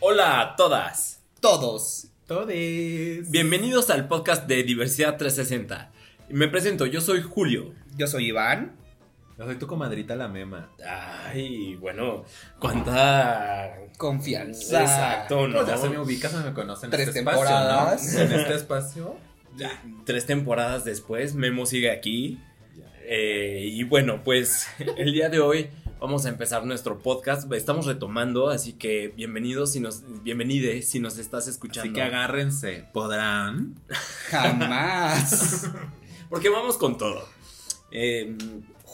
Hola a todas. Todos. Todes. Bienvenidos al podcast de Diversidad 360. Me presento, yo soy Julio. Yo soy Iván. Yo soy tu comadrita la mema. Ay, bueno, cuánta Confianza. Exacto, ¿no? Pues ya se me ubicas, se me conocen Tres en este temporadas. espacio, ¿no? En este espacio. Ya, Tres temporadas después, Memo sigue aquí. Eh, y bueno, pues el día de hoy vamos a empezar nuestro podcast. Estamos retomando, así que bienvenidos si nos, bienvenide si nos estás escuchando. Así que agárrense. ¿Podrán? Jamás. Porque vamos con todo. Eh,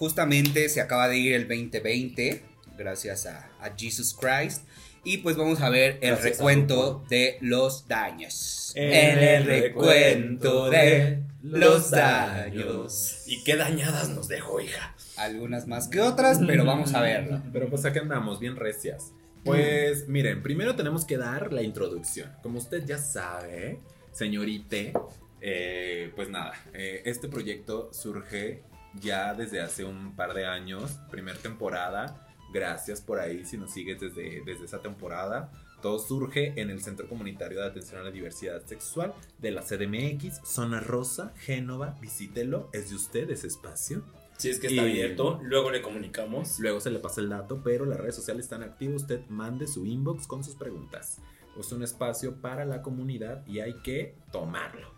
Justamente se acaba de ir el 2020, gracias a, a Jesus Christ. Y pues vamos a ver el Gracias recuento de los daños. En el recuento de los daños. ¿Y qué dañadas nos dejó, hija? Algunas más que otras, pero vamos a verlo. Pero pues aquí andamos, bien recias. Pues miren, primero tenemos que dar la introducción. Como usted ya sabe, señorite, eh, pues nada, eh, este proyecto surge ya desde hace un par de años, primer temporada. Gracias por ahí si nos sigues desde, desde esa temporada. Todo surge en el Centro Comunitario de Atención a la Diversidad Sexual de la CDMX, Zona Rosa, Génova. Visítelo, es de usted ese espacio. Si es que está Y- abierto, luego le comunicamos. Luego se le pasa el dato, pero las redes sociales están activas. Usted mande su inbox con sus preguntas. Es un espacio para la comunidad y hay que tomarlo.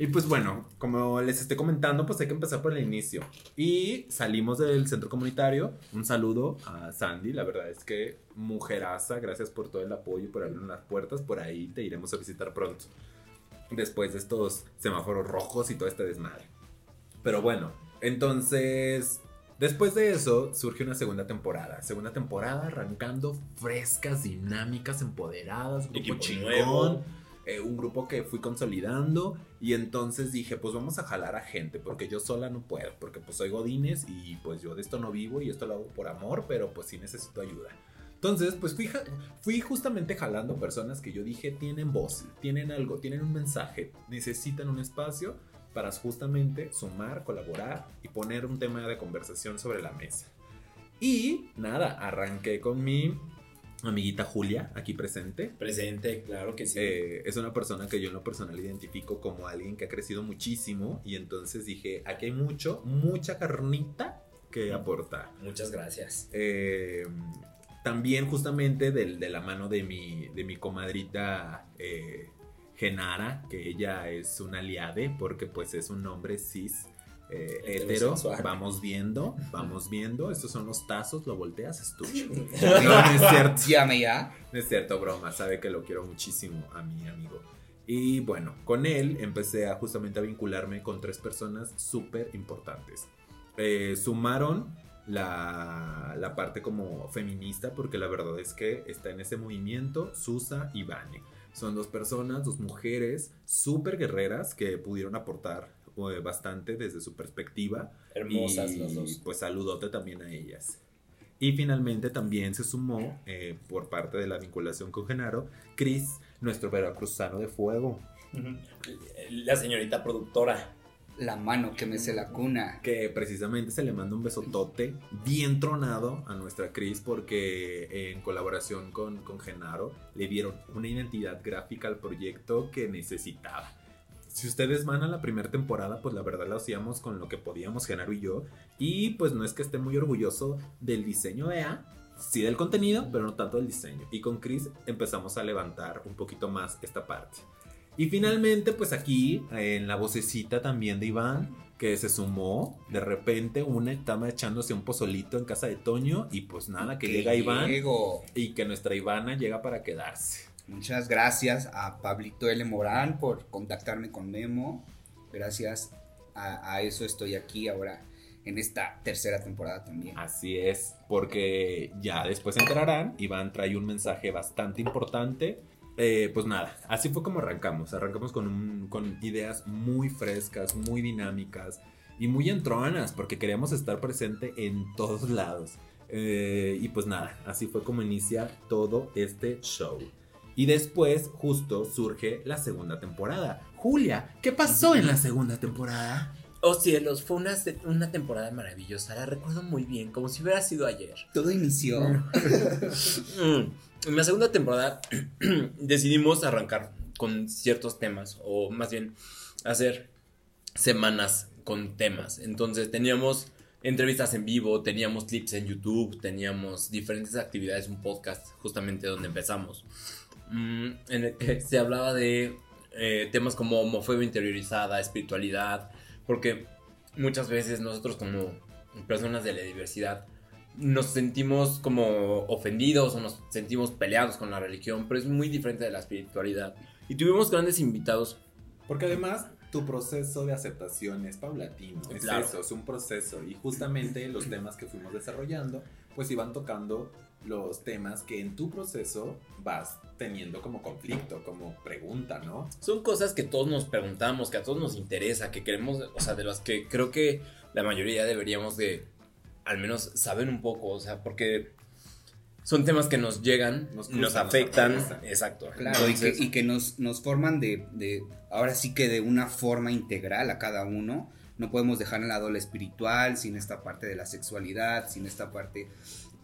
Y pues bueno, como les estoy comentando, pues hay que empezar por el inicio. Y salimos del centro comunitario. Un saludo a Sandy, la verdad es que mujeraza, gracias por todo el apoyo y por abrirnos las puertas. Por ahí te iremos a visitar pronto. Después de estos semáforos rojos y todo este desmadre. Pero bueno, entonces, después de eso surge una segunda temporada. Segunda temporada arrancando frescas, dinámicas, empoderadas, grupo Equipo chingón. nuevo. Eh, un grupo que fui consolidando y entonces dije, pues vamos a jalar a gente, porque yo sola no puedo, porque pues soy Godines y pues yo de esto no vivo y esto lo hago por amor, pero pues sí necesito ayuda. Entonces, pues fui, fui justamente jalando personas que yo dije tienen voz, tienen algo, tienen un mensaje, necesitan un espacio para justamente sumar, colaborar y poner un tema de conversación sobre la mesa. Y nada, arranqué con mi amiguita Julia, aquí presente. Presente, claro que sí. Eh, es una persona que yo en lo personal identifico como alguien que ha crecido muchísimo y entonces dije, aquí hay mucho, mucha carnita que aportar. Muchas gracias. Eh, también justamente del- de, la mano de mi, de mi comadrita eh, Genara, que ella es una aliade porque pues es un hombre cis. Eh, hetero, vamos viendo, vamos viendo. Estos son los tazos, lo volteas, es tuyo. No, no es cierto. Llame ya. No es cierto, broma, sabe que lo quiero muchísimo a mi amigo. Y bueno, con él empecé a justamente a vincularme con tres personas súper importantes. Eh, sumaron la, la parte como feminista, porque la verdad es que está en ese movimiento Susa y Vane. Son dos personas, dos mujeres súper guerreras que pudieron aportar eh, bastante desde su perspectiva. Hermosas y, las dos. Pues saludote también a ellas. Y finalmente también se sumó, eh, por parte de la vinculación con Genaro, Chris, nuestro veracruzano de fuego, La señorita productora. La mano que mece la cuna. que precisamente se le manda un besotote bien tronado a nuestra Chris porque en colaboración con, con Genaro le dieron una identidad gráfica al proyecto que necesitaba. Si ustedes van a la primera temporada, pues la verdad lo hacíamos con lo que podíamos, Genaro y yo. Y pues no es que esté muy orgulloso del diseño de A, sí del contenido, pero no tanto del diseño. Y con Chris empezamos a levantar un poquito más esta parte. Y finalmente, pues aquí, en la vocecita también de Iván, que se sumó, de repente una estaba echándose un pozolito en casa de Toño y pues nada, que llega Iván Llego. y que nuestra Ivana llega para quedarse. Muchas gracias a Pablito L. Morán por contactarme con Memo. Gracias a, eso estoy aquí ahora en esta tercera temporada también. Así es, porque ya después se enterarán, Iván trae un mensaje bastante importante. Eh, pues nada, así fue como arrancamos. Arrancamos con ideas muy frescas, muy dinámicas y muy entronas, porque queríamos estar presente en todos lados. Eh, y pues nada, así fue como inicia todo este show. Y después, justo, surge la segunda temporada. Julia, ¿qué pasó en la segunda temporada? Oh cielos, fue una, una temporada maravillosa, la recuerdo muy bien, como si hubiera sido ayer. Todo inició. Mm, En la segunda temporada decidimos arrancar con ciertos temas, o más bien hacer semanas con temas. Entonces teníamos entrevistas en vivo, teníamos clips en YouTube, teníamos diferentes actividades, un podcast justamente donde empezamos, mm, en el que se hablaba de eh, temas como homofobia interiorizada, espiritualidad, porque muchas veces nosotros como personas de la diversidad nos sentimos como ofendidos o nos sentimos peleados con la religión, pero es muy diferente de la espiritualidad. Y tuvimos grandes invitados. Porque además tu proceso de aceptación es paulatino, es Claro. eso, es un proceso y justamente los temas que fuimos desarrollando pues iban tocando los temas que en tu proceso vas teniendo como conflicto, como pregunta, ¿no? Son cosas que todos nos preguntamos, que a todos nos interesa, que queremos, o sea, de las que creo que la mayoría deberíamos de al menos saber un poco, o sea, porque son temas que nos llegan, Nos nos, nos afectan, atraviesan. exacto. Claro, y Entonces, que, y que nos, nos forman de, de, ahora sí que de una forma integral a cada uno. No podemos dejar en lado lo espiritual, sin esta parte de la sexualidad, sin esta parte,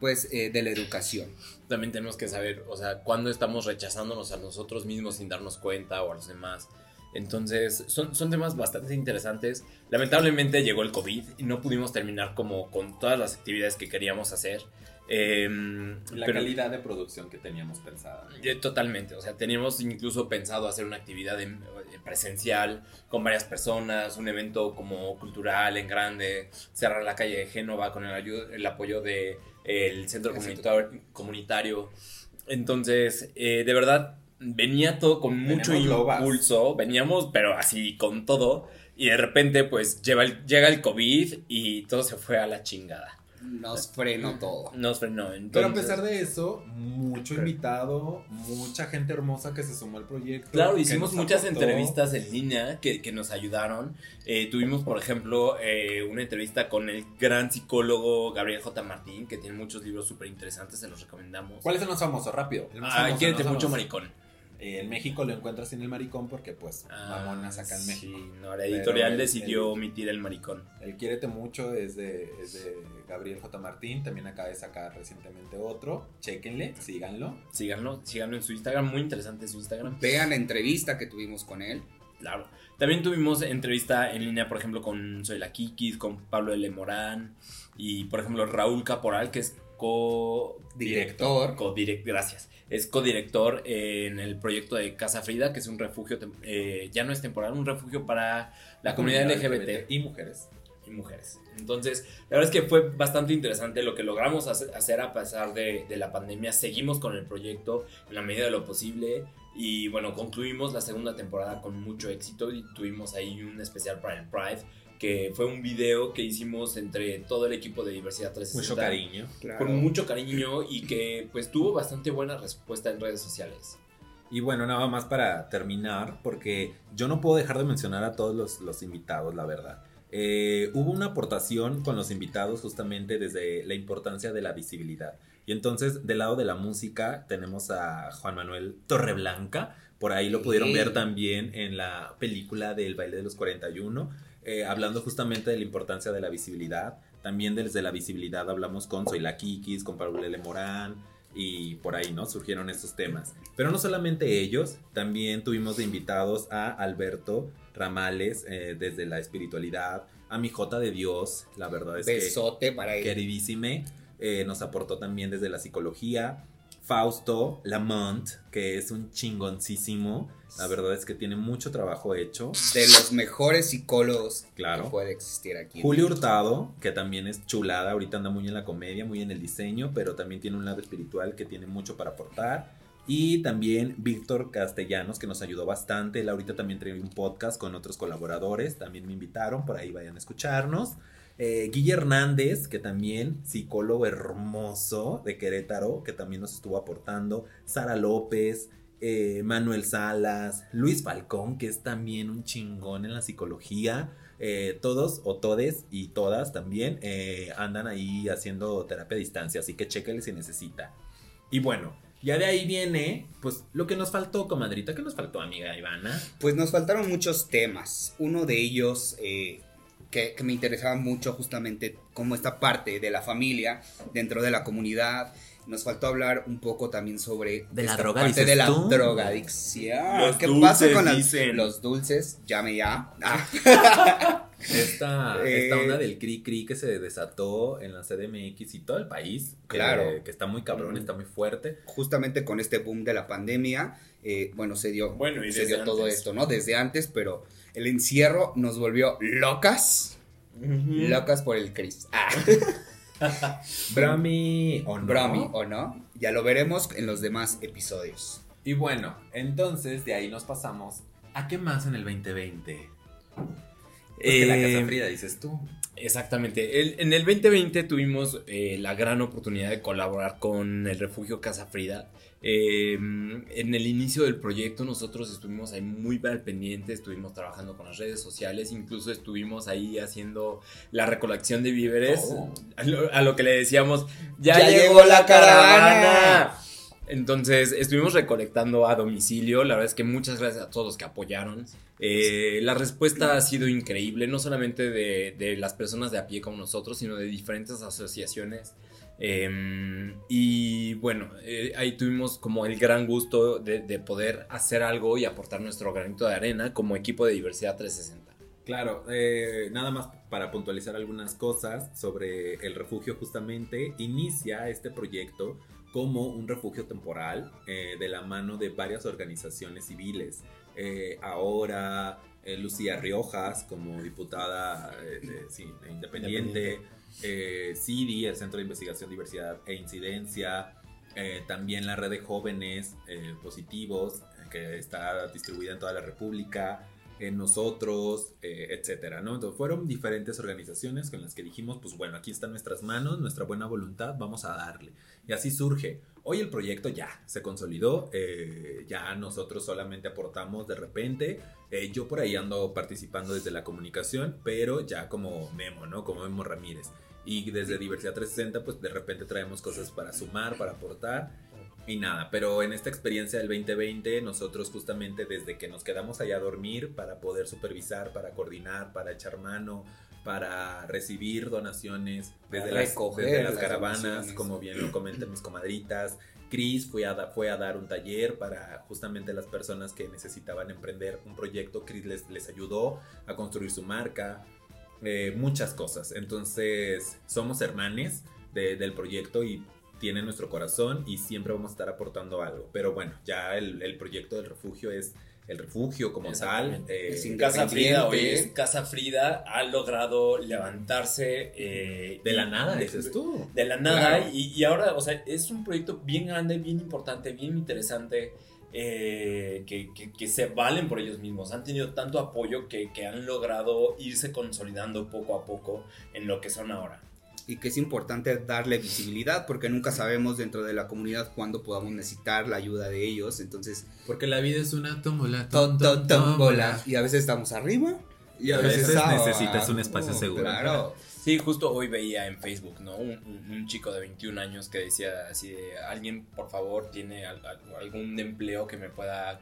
pues, eh, de la educación. también tenemos que saber, o sea, cuándo estamos rechazándonos a nosotros mismos sin darnos cuenta o a los demás. Entonces, son, son temas bastante interesantes. Lamentablemente llegó el COVID y no pudimos terminar como con todas las actividades que queríamos hacer. Em, La pero- calidad de producción que teníamos pensada. ¿no? Eh, Totalmente, o sea, teníamos incluso pensado hacer una actividad en- eh, presencial con varias personas, un evento como cultural en grande, cerrar la calle de Génova con el, apoyo del centro El comunitar- comunitario. Entonces, eh, de verdad, venía todo con mucho Veníamos lobas. impulso, veníamos, pero así con todo, y de repente, pues, lleva el- llega el COVID y todo se fue a la chingada. Nos frenó todo. Nos frenó. Pero a entonces- pesar de eso, mucho invitado, mucha gente hermosa que se sumó al proyecto. Claro, hicimos muchas aportó. entrevistas en línea que, que nos ayudaron. Eh, tuvimos, por ejemplo, eh, una entrevista con el gran psicólogo Gabriel J. Martín, que tiene muchos libros súper interesantes, se los recomendamos. ¿Cuál es el más famoso? Rápido. El más Ah, famoso, más mucho, famoso. maricón. Eh, en México lo encuentras sin el maricón porque, pues, Ah, mamonas acá en México. Sí, no, la editorial decidió el- omitir el maricón. El Quiérete Mucho es de, es de Gabriel J. Martín. También acaba de sacar recientemente otro. Chéquenle, síganlo. Síganlo, síganlo en su Instagram, muy interesante su Instagram. Vean la entrevista que tuvimos con él. Claro. También tuvimos entrevista en línea, por ejemplo, con Soy la Kikis, con Pablo L. Morán y, por ejemplo, Raúl Caporal, que es co Director. Codirect, gracias. Es codirector en el proyecto de Casa Frida, que es un refugio, eh, ya no es temporal, un refugio para la, comunidad, LGBT, y mujeres. y mujeres. Entonces, la verdad es que fue bastante interesante lo que logramos hace- hacer a pesar de, de la pandemia. Seguimos con el proyecto en la medida de lo posible. Y bueno, concluimos la segunda temporada con mucho éxito y tuvimos ahí un especial para el Pride, que fue un video que hicimos entre todo el equipo de Diversidad 360 Mucho cariño. Claro. con mucho cariño y que pues tuvo bastante buena respuesta en redes sociales. Y bueno, nada más para terminar, porque yo no puedo dejar de mencionar a todos los, los invitados, la verdad. Eh, hubo una aportación con los invitados justamente desde la importancia de la visibilidad. Y entonces, del lado de la música, tenemos a Juan Manuel Torreblanca. Por ahí lo pudieron Sí. ver también en la película del baile de los 41, eh, hablando justamente de la importancia de la visibilidad. También desde la visibilidad hablamos con Soy la Kikis, con Pablo Lele Morán, y por ahí, ¿no? Surgieron estos temas. Pero no solamente ellos, también tuvimos de invitados a Alberto Ramales eh, desde la espiritualidad, a mi Jota de Dios, la verdad es Besote para que él. queridísime, eh, nos aportó también desde la psicología. Fausto Lamont, que es un chingoncísimo, la verdad es que tiene mucho trabajo hecho. De los mejores psicólogos Claro. que puede existir aquí. Julio Hurtado, que también es chulada, ahorita anda muy en la comedia, muy en el diseño, pero también tiene un lado espiritual que tiene mucho para aportar. Y también Víctor Castellanos, que nos ayudó bastante. Él ahorita también trae un podcast con otros colaboradores, también me invitaron, por ahí vayan a escucharnos. Eh, Guille Hernández, que también psicólogo hermoso de Querétaro, que también nos estuvo aportando. Sara López, eh, Manuel Salas, Luis Falcón, que es también un chingón en la psicología. Eh, todos o todes y todas también eh, andan ahí haciendo terapia a distancia, así que chéquenle si necesita. Y bueno, Ya de ahí viene, pues, lo que nos faltó, comadrita. ¿Qué nos faltó, amiga Ivana? Pues nos faltaron muchos temas. Uno de ellos que, que me interesaba mucho justamente como esta parte de la familia dentro de la comunidad. Nos faltó hablar un poco también sobre De la droga, parte de la tú. drogadicción. Los ¿Qué dulces, pasa con las- dicen. los dulces? Llame ya. Ah, Esta, Eh, esta onda del cri cri que se desató en la CDMX y todo el país. que- Claro. Que, está muy cabrón, Mm. está muy fuerte. justamente con este boom de la pandemia, eh, bueno, se dio, Bueno, y se desde dio todo antes. esto, ¿no? Desde antes, pero el encierro nos volvió locas, locas por el Chris. Ah, Brami o no. Bromi, ¿o no? Ya lo veremos en los demás episodios. Y bueno, entonces de ahí nos pasamos. ¿A qué más en el 2020? Pues que la Casa Frida, dices tú. Exactamente. El- en el 2020 tuvimos eh, la gran oportunidad de colaborar con el refugio Casa Frida. Eh, en el inicio del proyecto nosotros estuvimos ahí muy al pendiente, estuvimos trabajando con las redes sociales, incluso estuvimos ahí haciendo la recolección de víveres. Oh. A, lo, a lo que le decíamos, ya, ¡Ya llegó, llegó la la caravana. caravana! Entonces estuvimos recolectando a domicilio. La verdad es que muchas gracias a todos los que apoyaron. Eh, la respuesta ha sido increíble, no solamente de, de las personas de a pie como nosotros, sino de diferentes asociaciones. Eh, y bueno, eh, ahí tuvimos como el gran gusto de, de poder hacer algo y aportar nuestro granito de arena como equipo de diversidad 360. Claro, eh, nada más para puntualizar algunas cosas sobre el refugio justamente, inicia este proyecto como un refugio temporal eh, de la mano de varias organizaciones civiles. Eh, ahora, eh, Lucía Riojas como diputada eh, de- sí, de independiente, eh, CIDI, el Centro de Investigación, Diversidad e Incidencia, eh, también la red de jóvenes eh, positivos que está distribuida en toda la República, en nosotros, eh, etcétera, ¿no? Entonces fueron diferentes organizaciones con las que dijimos, pues bueno, aquí están nuestras manos, nuestra buena voluntad, vamos a darle. Y así surge. Hoy el proyecto ya se consolidó, eh, ya nosotros solamente aportamos de repente. eh, yo por ahí ando participando desde la comunicación, pero ya como Memo, ¿no? Como Memo Ramírez. Y desde Diversidad 360, pues de repente traemos cosas para sumar, para aportar. Y nada, pero en esta experiencia del 2020, nosotros justamente desde que nos quedamos allá a dormir para poder supervisar, para coordinar, para echar mano, para recibir donaciones desde, las, recoger desde las las caravanas, donaciones. como bien lo comentan mis comadritas. Cris fue a, fue a dar un taller para justamente las personas que necesitaban emprender un proyecto. Cris les, les ayudó a construir su marca, eh, muchas cosas. Entonces, somos hermanes de- del proyecto y tiene nuestro corazón y siempre vamos a estar aportando algo. Pero bueno, ya el, el proyecto del refugio es el refugio como tal. Eh, Casa Frida, es Casa Frida ha logrado levantarse eh, de la nada, de- dices tú. de la nada Claro. y, y ahora, o sea, es un proyecto bien grande, bien importante, bien interesante, eh, que, que- que se valen por ellos mismos. Han tenido tanto apoyo que, que han logrado irse consolidando poco a poco en lo que son ahora. Y que es importante darle visibilidad porque nunca sabemos dentro de la comunidad cuándo podamos necesitar la ayuda de ellos. Entonces, Porque la vida es una tómbola, to- to- tómbola. Y a veces estamos arriba. Y a veces abajo. necesitas un espacio seguro. Claro. Sí, justo hoy veía en Facebook, ¿no? Un, un- un chico de 21 años que decía así de, alguien por favor tiene al- al- algún empleo que me pueda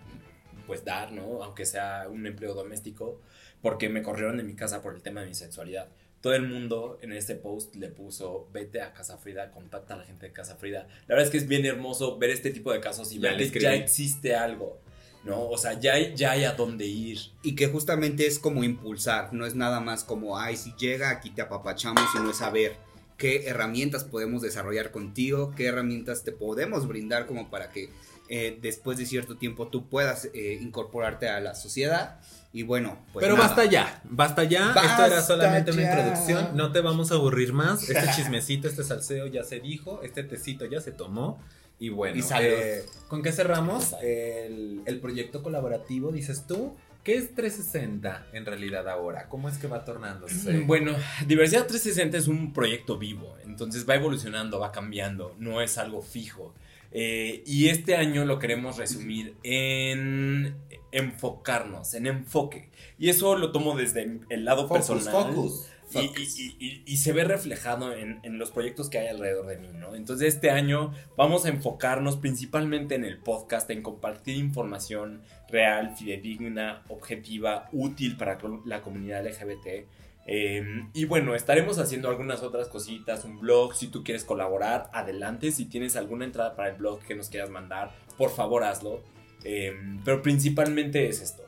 pues dar, ¿no? Aunque sea un empleo doméstico, porque me corrieron de mi casa por el tema de mi sexualidad. Todo el mundo en este post le puso, vete a Casa Frida, contacta a la gente de Casa Frida. La verdad es que es bien hermoso ver este tipo de casos y Ya ver que ya existe algo, ¿no? O sea, ya hay, ya hay a dónde ir. Y que justamente es como impulsar, no es nada más como, ay, si llega, aquí te apapachamos, sino es saber qué herramientas podemos desarrollar contigo, qué herramientas te podemos brindar como para que eh, después de cierto tiempo tú puedas eh, incorporarte a la sociedad. Y bueno, pues Pero nada. basta ya, basta ya. Esto Basta era solamente una ya. introducción. No te vamos a aburrir más. Este chismecito, este salseo ya se dijo. Este tecito ya se tomó. Y bueno, Y eh, ¿con qué cerramos? El, el proyecto colaborativo, dices tú. ¿Qué es 360 en realidad ahora? ¿Cómo es que va tornándose? Mm, Bueno, Diversidad 360 es un proyecto vivo, entonces va evolucionando, va cambiando, no es algo fijo. Eh, y este año lo queremos resumir en enfocarnos, en enfoque. Y eso lo tomo desde el lado Focus, personal. focus. y, y- y- y se ve reflejado en, en los proyectos que hay alrededor de mí, ¿no? Entonces este año vamos a enfocarnos principalmente en el podcast, en compartir información real, fidedigna, objetiva, útil para la comunidad LGBT. Eh, y bueno, estaremos haciendo algunas otras cositas, un blog, si tú quieres colaborar, adelante, si tienes alguna entrada para el blog que nos quieras mandar, por favor hazlo. Eh, pero principalmente es esto.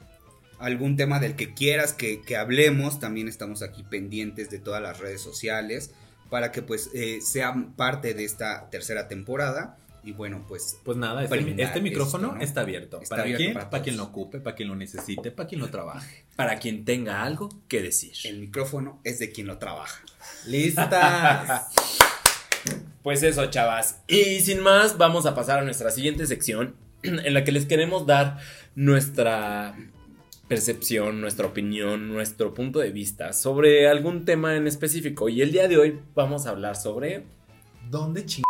algún tema del que quieras que, que hablemos, también estamos aquí pendientes de todas las redes sociales para que pues eh, sean parte de esta tercera temporada y bueno pues Pues nada, este, este micrófono esto, ¿no? está abierto. Está ¿Para abierto quién? para Para, quien lo ocupe, para quien lo necesite, para quien lo trabaje. Para quien tenga algo que decir. el micrófono es de quien lo trabaja. ¡Listas! Pues eso, chavas. Y sin más, vamos a pasar a nuestra siguiente sección en la que les queremos dar nuestra percepción, nuestra opinión, nuestro punto de vista sobre algún tema en específico. Y el día de hoy vamos a hablar sobre... ¿Dónde ching...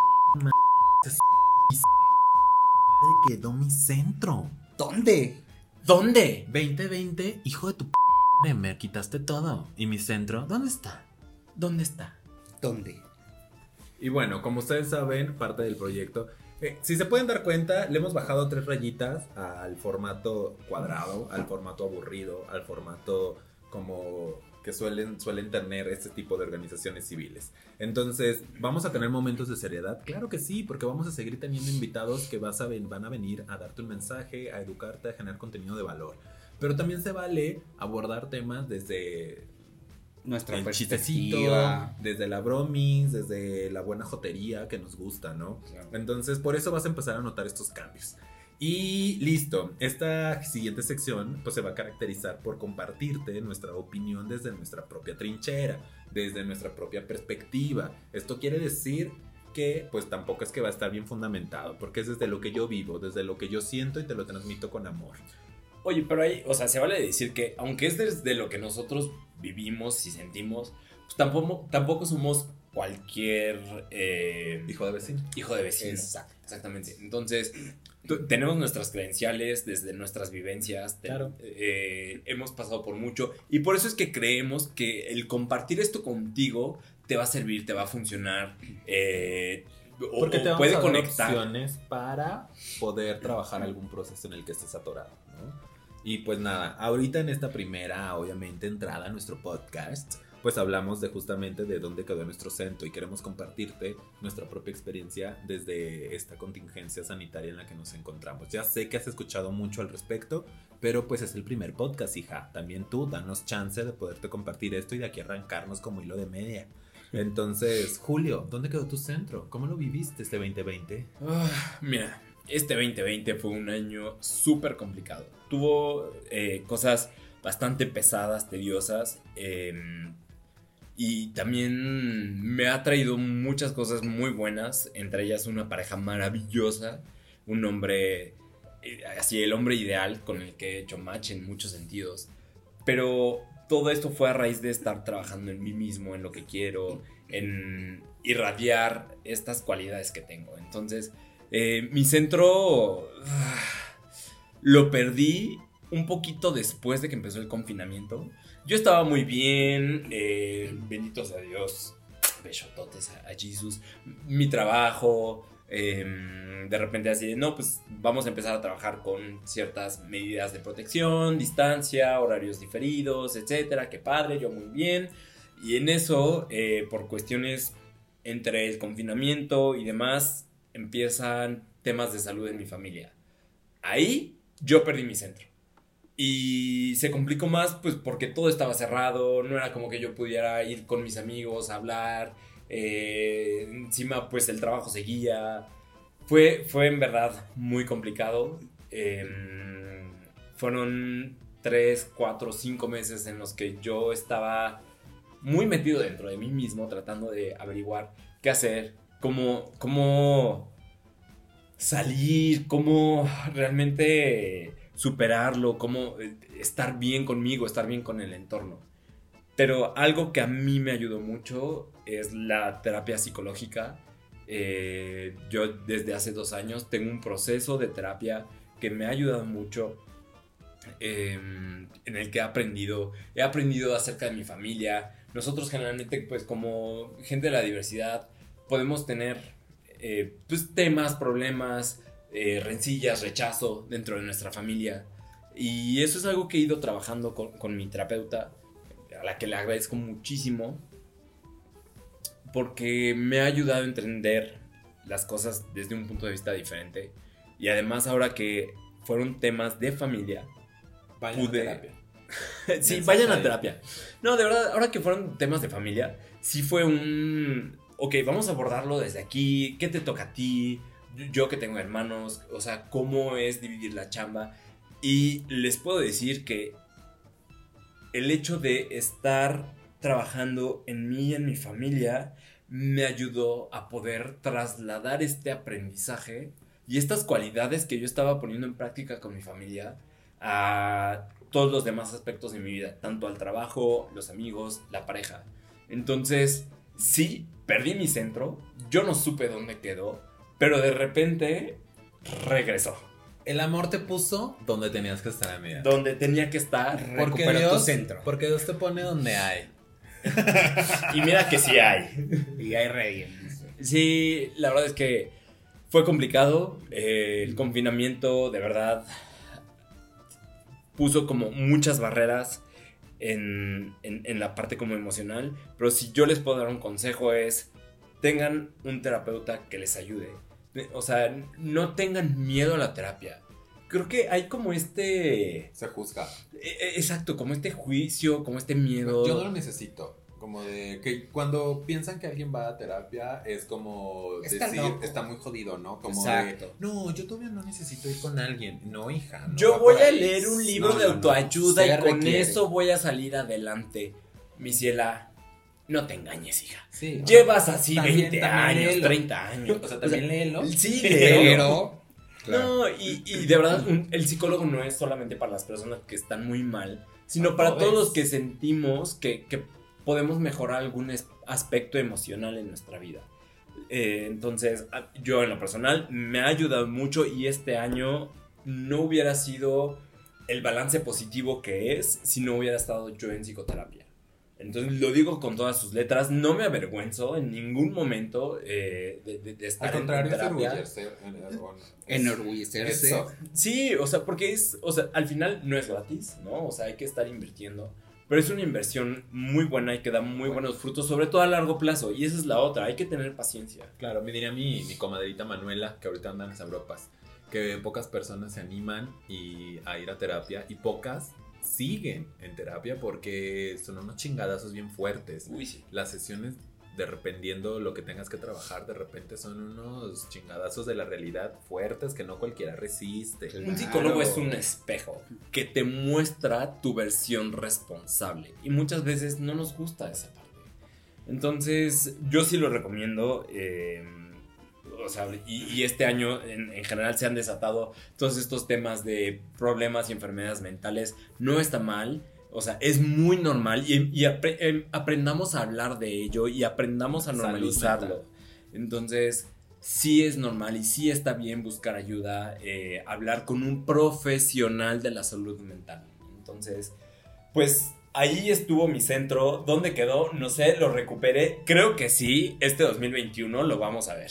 quedó mi centro? ¿Dónde? ¿Dónde? 2020, hijo de tu p... me quitaste todo. ¿Y mi centro? ¿Dónde está? ¿Dónde está? ¿Dónde? Y bueno, como ustedes saben, parte del proyecto. eh, si se pueden dar cuenta, le hemos bajado tres rayitas al formato cuadrado, al formato aburrido, al formato como que suelen, suelen tener este tipo de organizaciones civiles. Entonces, ¿vamos a tener momentos de seriedad? Claro que sí, porque vamos a seguir teniendo invitados que vas a van a venir a darte un mensaje, a educarte, a generar contenido de valor. Pero también se vale abordar temas desde Nuestra el chistecito, desde la bromis, desde la buena jotería que nos gusta, ¿no? Claro. Entonces, por eso vas a empezar a notar estos cambios. Y listo, esta siguiente sección pues se va a caracterizar por compartirte nuestra opinión desde nuestra propia trinchera, desde nuestra propia perspectiva. Esto quiere decir que pues tampoco es que va a estar bien fundamentado, porque es desde lo que yo vivo, desde lo que yo siento y te lo transmito con amor. Oye, pero ahí, o sea, se vale decir que aunque es desde lo que nosotros vivimos y sentimos, pues tampoco, tampoco somos cualquier eh, Hijo de vecino. hijo de vecino. Exactamente. Entonces, tenemos nuestras credenciales desde nuestras vivencias. te- Claro. eh, hemos pasado por mucho. Y por eso es que creemos que el compartir esto contigo te va a servir, te va a funcionar. eh, o, Porque te puede conectar. opciones para poder trabajar algún proceso en el que estés atorado, ¿no? Y pues nada, ahorita en esta primera, obviamente, entrada a nuestro podcast, pues hablamos de justamente de dónde quedó nuestro centro y queremos compartirte nuestra propia experiencia desde esta contingencia sanitaria en la que nos encontramos. Ya sé que has escuchado mucho al respecto, pero pues es el primer podcast, hija. También tú, danos chance de poderte compartir esto y de aquí arrancarnos como hilo de media. Entonces, Julio, ¿dónde quedó tu centro? ¿Cómo lo viviste este 2020? Ah, mira, este 2020 fue un año súper complicado. Tuvo eh, cosas bastante pesadas, tediosas. eh, y también me ha traído muchas cosas muy buenas. Entre ellas una pareja maravillosa. Un hombre, eh, así el hombre ideal con el que he hecho match en muchos sentidos. Pero todo esto fue a raíz de estar trabajando en mí mismo, en lo que quiero, en irradiar estas cualidades que tengo. Entonces, eh, mi centro ah, lo perdí un poquito después de que empezó el confinamiento. Yo estaba muy bien, eh, benditos a Dios, besototes a, a Jesus, mi trabajo, eh, de repente así, no, pues vamos a empezar a trabajar con ciertas medidas de protección, distancia, horarios diferidos, etcétera, qué padre, yo muy bien. Y en eso, eh, por cuestiones entre el confinamiento y demás, empiezan temas de salud en mi familia. Ahí yo perdí mi centro. Y se complicó más pues porque todo estaba cerrado, no era como que yo pudiera ir con mis amigos a hablar, eh, encima pues el trabajo seguía. Fue, fue en verdad muy complicado. Eh, fueron 3, 4, 5 meses en los que yo estaba muy metido dentro de mí mismo tratando de averiguar qué hacer, cómo, cómo salir, cómo realmente superarlo, cómo eh, estar bien conmigo, estar bien con el entorno. Pero algo que a mí me ayudó mucho es la terapia psicológica. Eh, yo desde hace dos años tengo un proceso de terapia que me ha ayudado mucho, eh, en el que he aprendido, he aprendido acerca de mi familia, nosotros generalmente, pues como gente de la diversidad, podemos tener eh, pues, temas, problemas, eh, rencillas, rechazo dentro de nuestra familia. Y eso es algo que he ido trabajando con, con mi terapeuta, a la que le agradezco muchísimo, porque me ha ayudado a entender las cosas desde un punto de vista diferente. Y además ahora que fueron temas de familia, Vayan Pude- a terapia. sí, vayan a terapia. No, de verdad, ahora que fueron temas de familia, sí fue un... Ok, vamos a abordarlo desde aquí. ¿Qué te toca a ti? Yo- que tengo hermanos, o sea, ¿cómo es dividir la chamba? Y les puedo decir que el hecho de estar trabajando en mí y en mi familia me ayudó a poder trasladar este aprendizaje y estas cualidades que yo estaba poniendo en práctica con mi familia a todos los demás aspectos de mi vida, tanto al trabajo, los amigos, la pareja. Entonces, sí, perdí mi centro, yo no supe dónde quedó, pero de repente regresó, El amor te puso donde tenías que estar, amiga. donde tenía que estar. Porque Recupera tu Dios, centro. porque Dios te pone donde hay. Y mira que sí hay. Y ahí reír. Sí, la verdad es que fue complicado. eh, el confinamiento, de verdad, puso como muchas barreras en, en- en la parte como emocional. Pero si yo les puedo dar un consejo es, tengan un terapeuta que les ayude. O sea, no tengan miedo a la terapia. Creo que hay como este... Se juzga. e- e- Exacto, como este juicio, como este miedo. Yo no lo necesito. Como de que cuando piensan que alguien va a terapia es como Está decir, loco. está muy jodido, ¿no? Como Exacto. de, no, yo todavía no necesito ir con alguien. No, hija. no Yo voy a leer un libro No, de no, no. autoayuda y con requiere. eso voy a salir adelante. Mi ciela, no te engañes, hija. Sí. Llevas así También- 20 también años, léelo. 30 años. O sea, también léelo. Sí, léelo. Pero. No, y, y de verdad, el psicólogo no es solamente para las personas que están muy mal, sino para Para todos los que sentimos que, que podemos mejorar algún aspecto emocional en nuestra vida. Eh, entonces, yo en lo personal me ha ayudado mucho y este año no hubiera sido el balance positivo que es si no hubiera estado yo en psicoterapia. Entonces lo digo con todas sus letras, no me avergüenzo en ningún momento eh, de, de- de estar Al en- contrario, en terapia. eh, bueno, Enorgullecerse. Eso. Sí, o sea, porque es, o sea, al final no es gratis, ¿no? O sea, hay que estar invirtiendo. Pero es una inversión muy buena y que da muy buenos frutos, sobre todo a largo plazo. Y esa es la otra, hay que tener paciencia. Claro, me diría mi, mi comadrita Manuela, que ahorita anda en las Europas, que pocas personas se animan y, a ir a terapia y pocas siguen en terapia porque son unos chingadazos bien fuertes. Uy, sí. Las sesiones, de dependiendo lo que tengas que trabajar, de repente son unos chingadazos de la realidad fuertes que no cualquiera resiste. Claro. Un psicólogo es un espejo que te muestra tu versión responsable. Y muchas veces no nos gusta esa parte. Entonces, yo sí lo recomiendo. eh, o sea, y, y este año en, en general se han desatado todos estos temas de problemas y enfermedades mentales. No está mal. O sea, es muy normal y, y apre- em, aprendamos a hablar de ello y aprendamos a normalizarlo. Entonces, sí es normal y sí está bien buscar ayuda, eh, hablar con un profesional de la salud mental. Entonces, pues ahí estuvo mi centro. ¿Dónde quedó? No sé, lo recuperé. Creo que sí, este 2021 lo vamos a ver.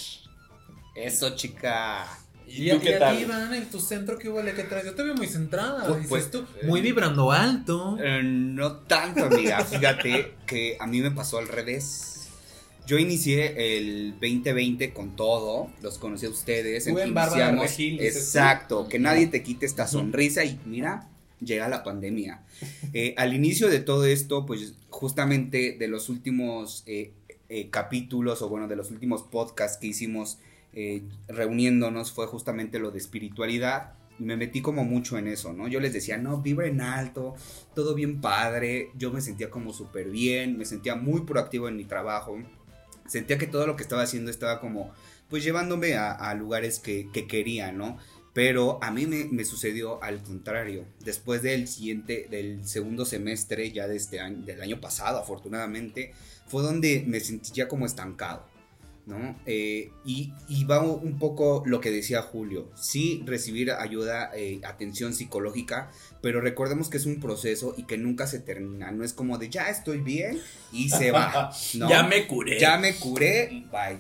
Eso, chica. ¿Y, tú qué a tal? ti, Iván, en tu centro, ¿qué huele? ¿Qué traes? Yo te veo muy centrada. Pues, dices pues, tú, eh, muy vibrando alto. Eh, no tanto, amiga. Fíjate que a mí me pasó al revés. Yo inicié el 2020 con todo, los conocí a ustedes, Tú en Bárbara Regil, tú. exacto, que nadie te quite esta sonrisa y mira, llega la pandemia. Eh, al inicio de todo esto, pues justamente de los últimos eh, eh, capítulos o bueno, de los últimos podcasts que hicimos eh, reuniéndonos fue justamente lo de espiritualidad. Y me metí como mucho en eso, ¿no? Yo les decía, no, vibra en alto, todo bien padre, yo me sentía como súper bien, me sentía muy proactivo en mi trabajo, sentía que todo lo que estaba haciendo estaba como, pues llevándome a, lugares que, que quería, ¿no? Pero a mí me, sucedió al contrario. Después del siguiente, del segundo semestre ya de este año, del año pasado, afortunadamente, fue donde me sentí ya como estancado. ¿No? Eh, y, y, va un poco lo que decía Julio, sí recibir ayuda, eh, atención psicológica, pero recordemos que es un proceso y que nunca se termina, no es como de ya estoy bien y se va, ¿no? ya me curé. Ya me curé, bye.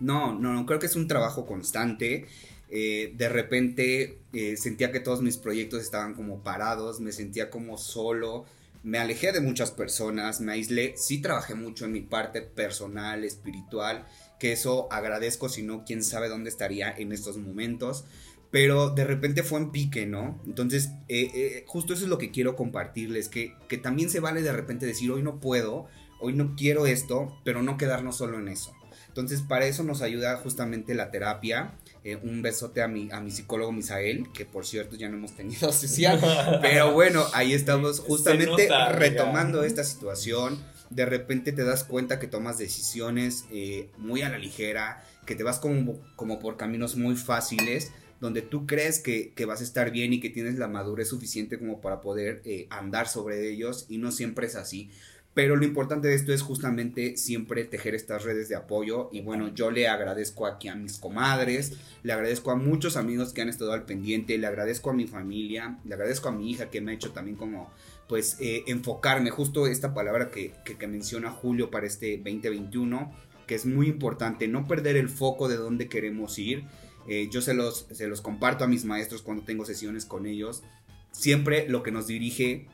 No, no, no, creo que es un trabajo constante. Eh, de repente sentía que todos mis proyectos estaban como parados, me sentía como solo, me alejé de muchas personas, me aislé, sí trabajé mucho en mi parte personal, espiritual, que eso agradezco, si no, quién sabe dónde estaría en estos momentos. Pero de repente fue en pique, ¿no? Entonces, eh, eh, justo eso es lo que quiero compartirles, que, que también se vale de repente decir, hoy no puedo, hoy no quiero esto, pero no quedarnos solo en eso. Entonces, para eso nos ayuda justamente la terapia. Eh, un besote a mi, a mi psicólogo Misael, que por cierto ya no hemos tenido sesión, pero bueno, ahí estamos justamente retomando esta situación de repente te das cuenta que tomas decisiones eh, muy a la ligera, que te vas como, como por caminos muy fáciles, donde tú crees que, vas a estar bien y que tienes la madurez suficiente como para poder eh, andar sobre ellos y no siempre es así. Pero lo importante de esto es justamente siempre tejer estas redes de apoyo. Y bueno, yo le agradezco aquí a mis comadres, le agradezco a muchos amigos que han estado al pendiente, le agradezco a mi familia, le agradezco a mi hija que me ha hecho también como pues eh, enfocarme, justo esta palabra que, menciona Julio para este 2021, que es muy importante, no perder el foco de dónde queremos ir. Eh, yo se los, se los comparto a mis maestros cuando tengo sesiones con ellos. Siempre lo que nos dirige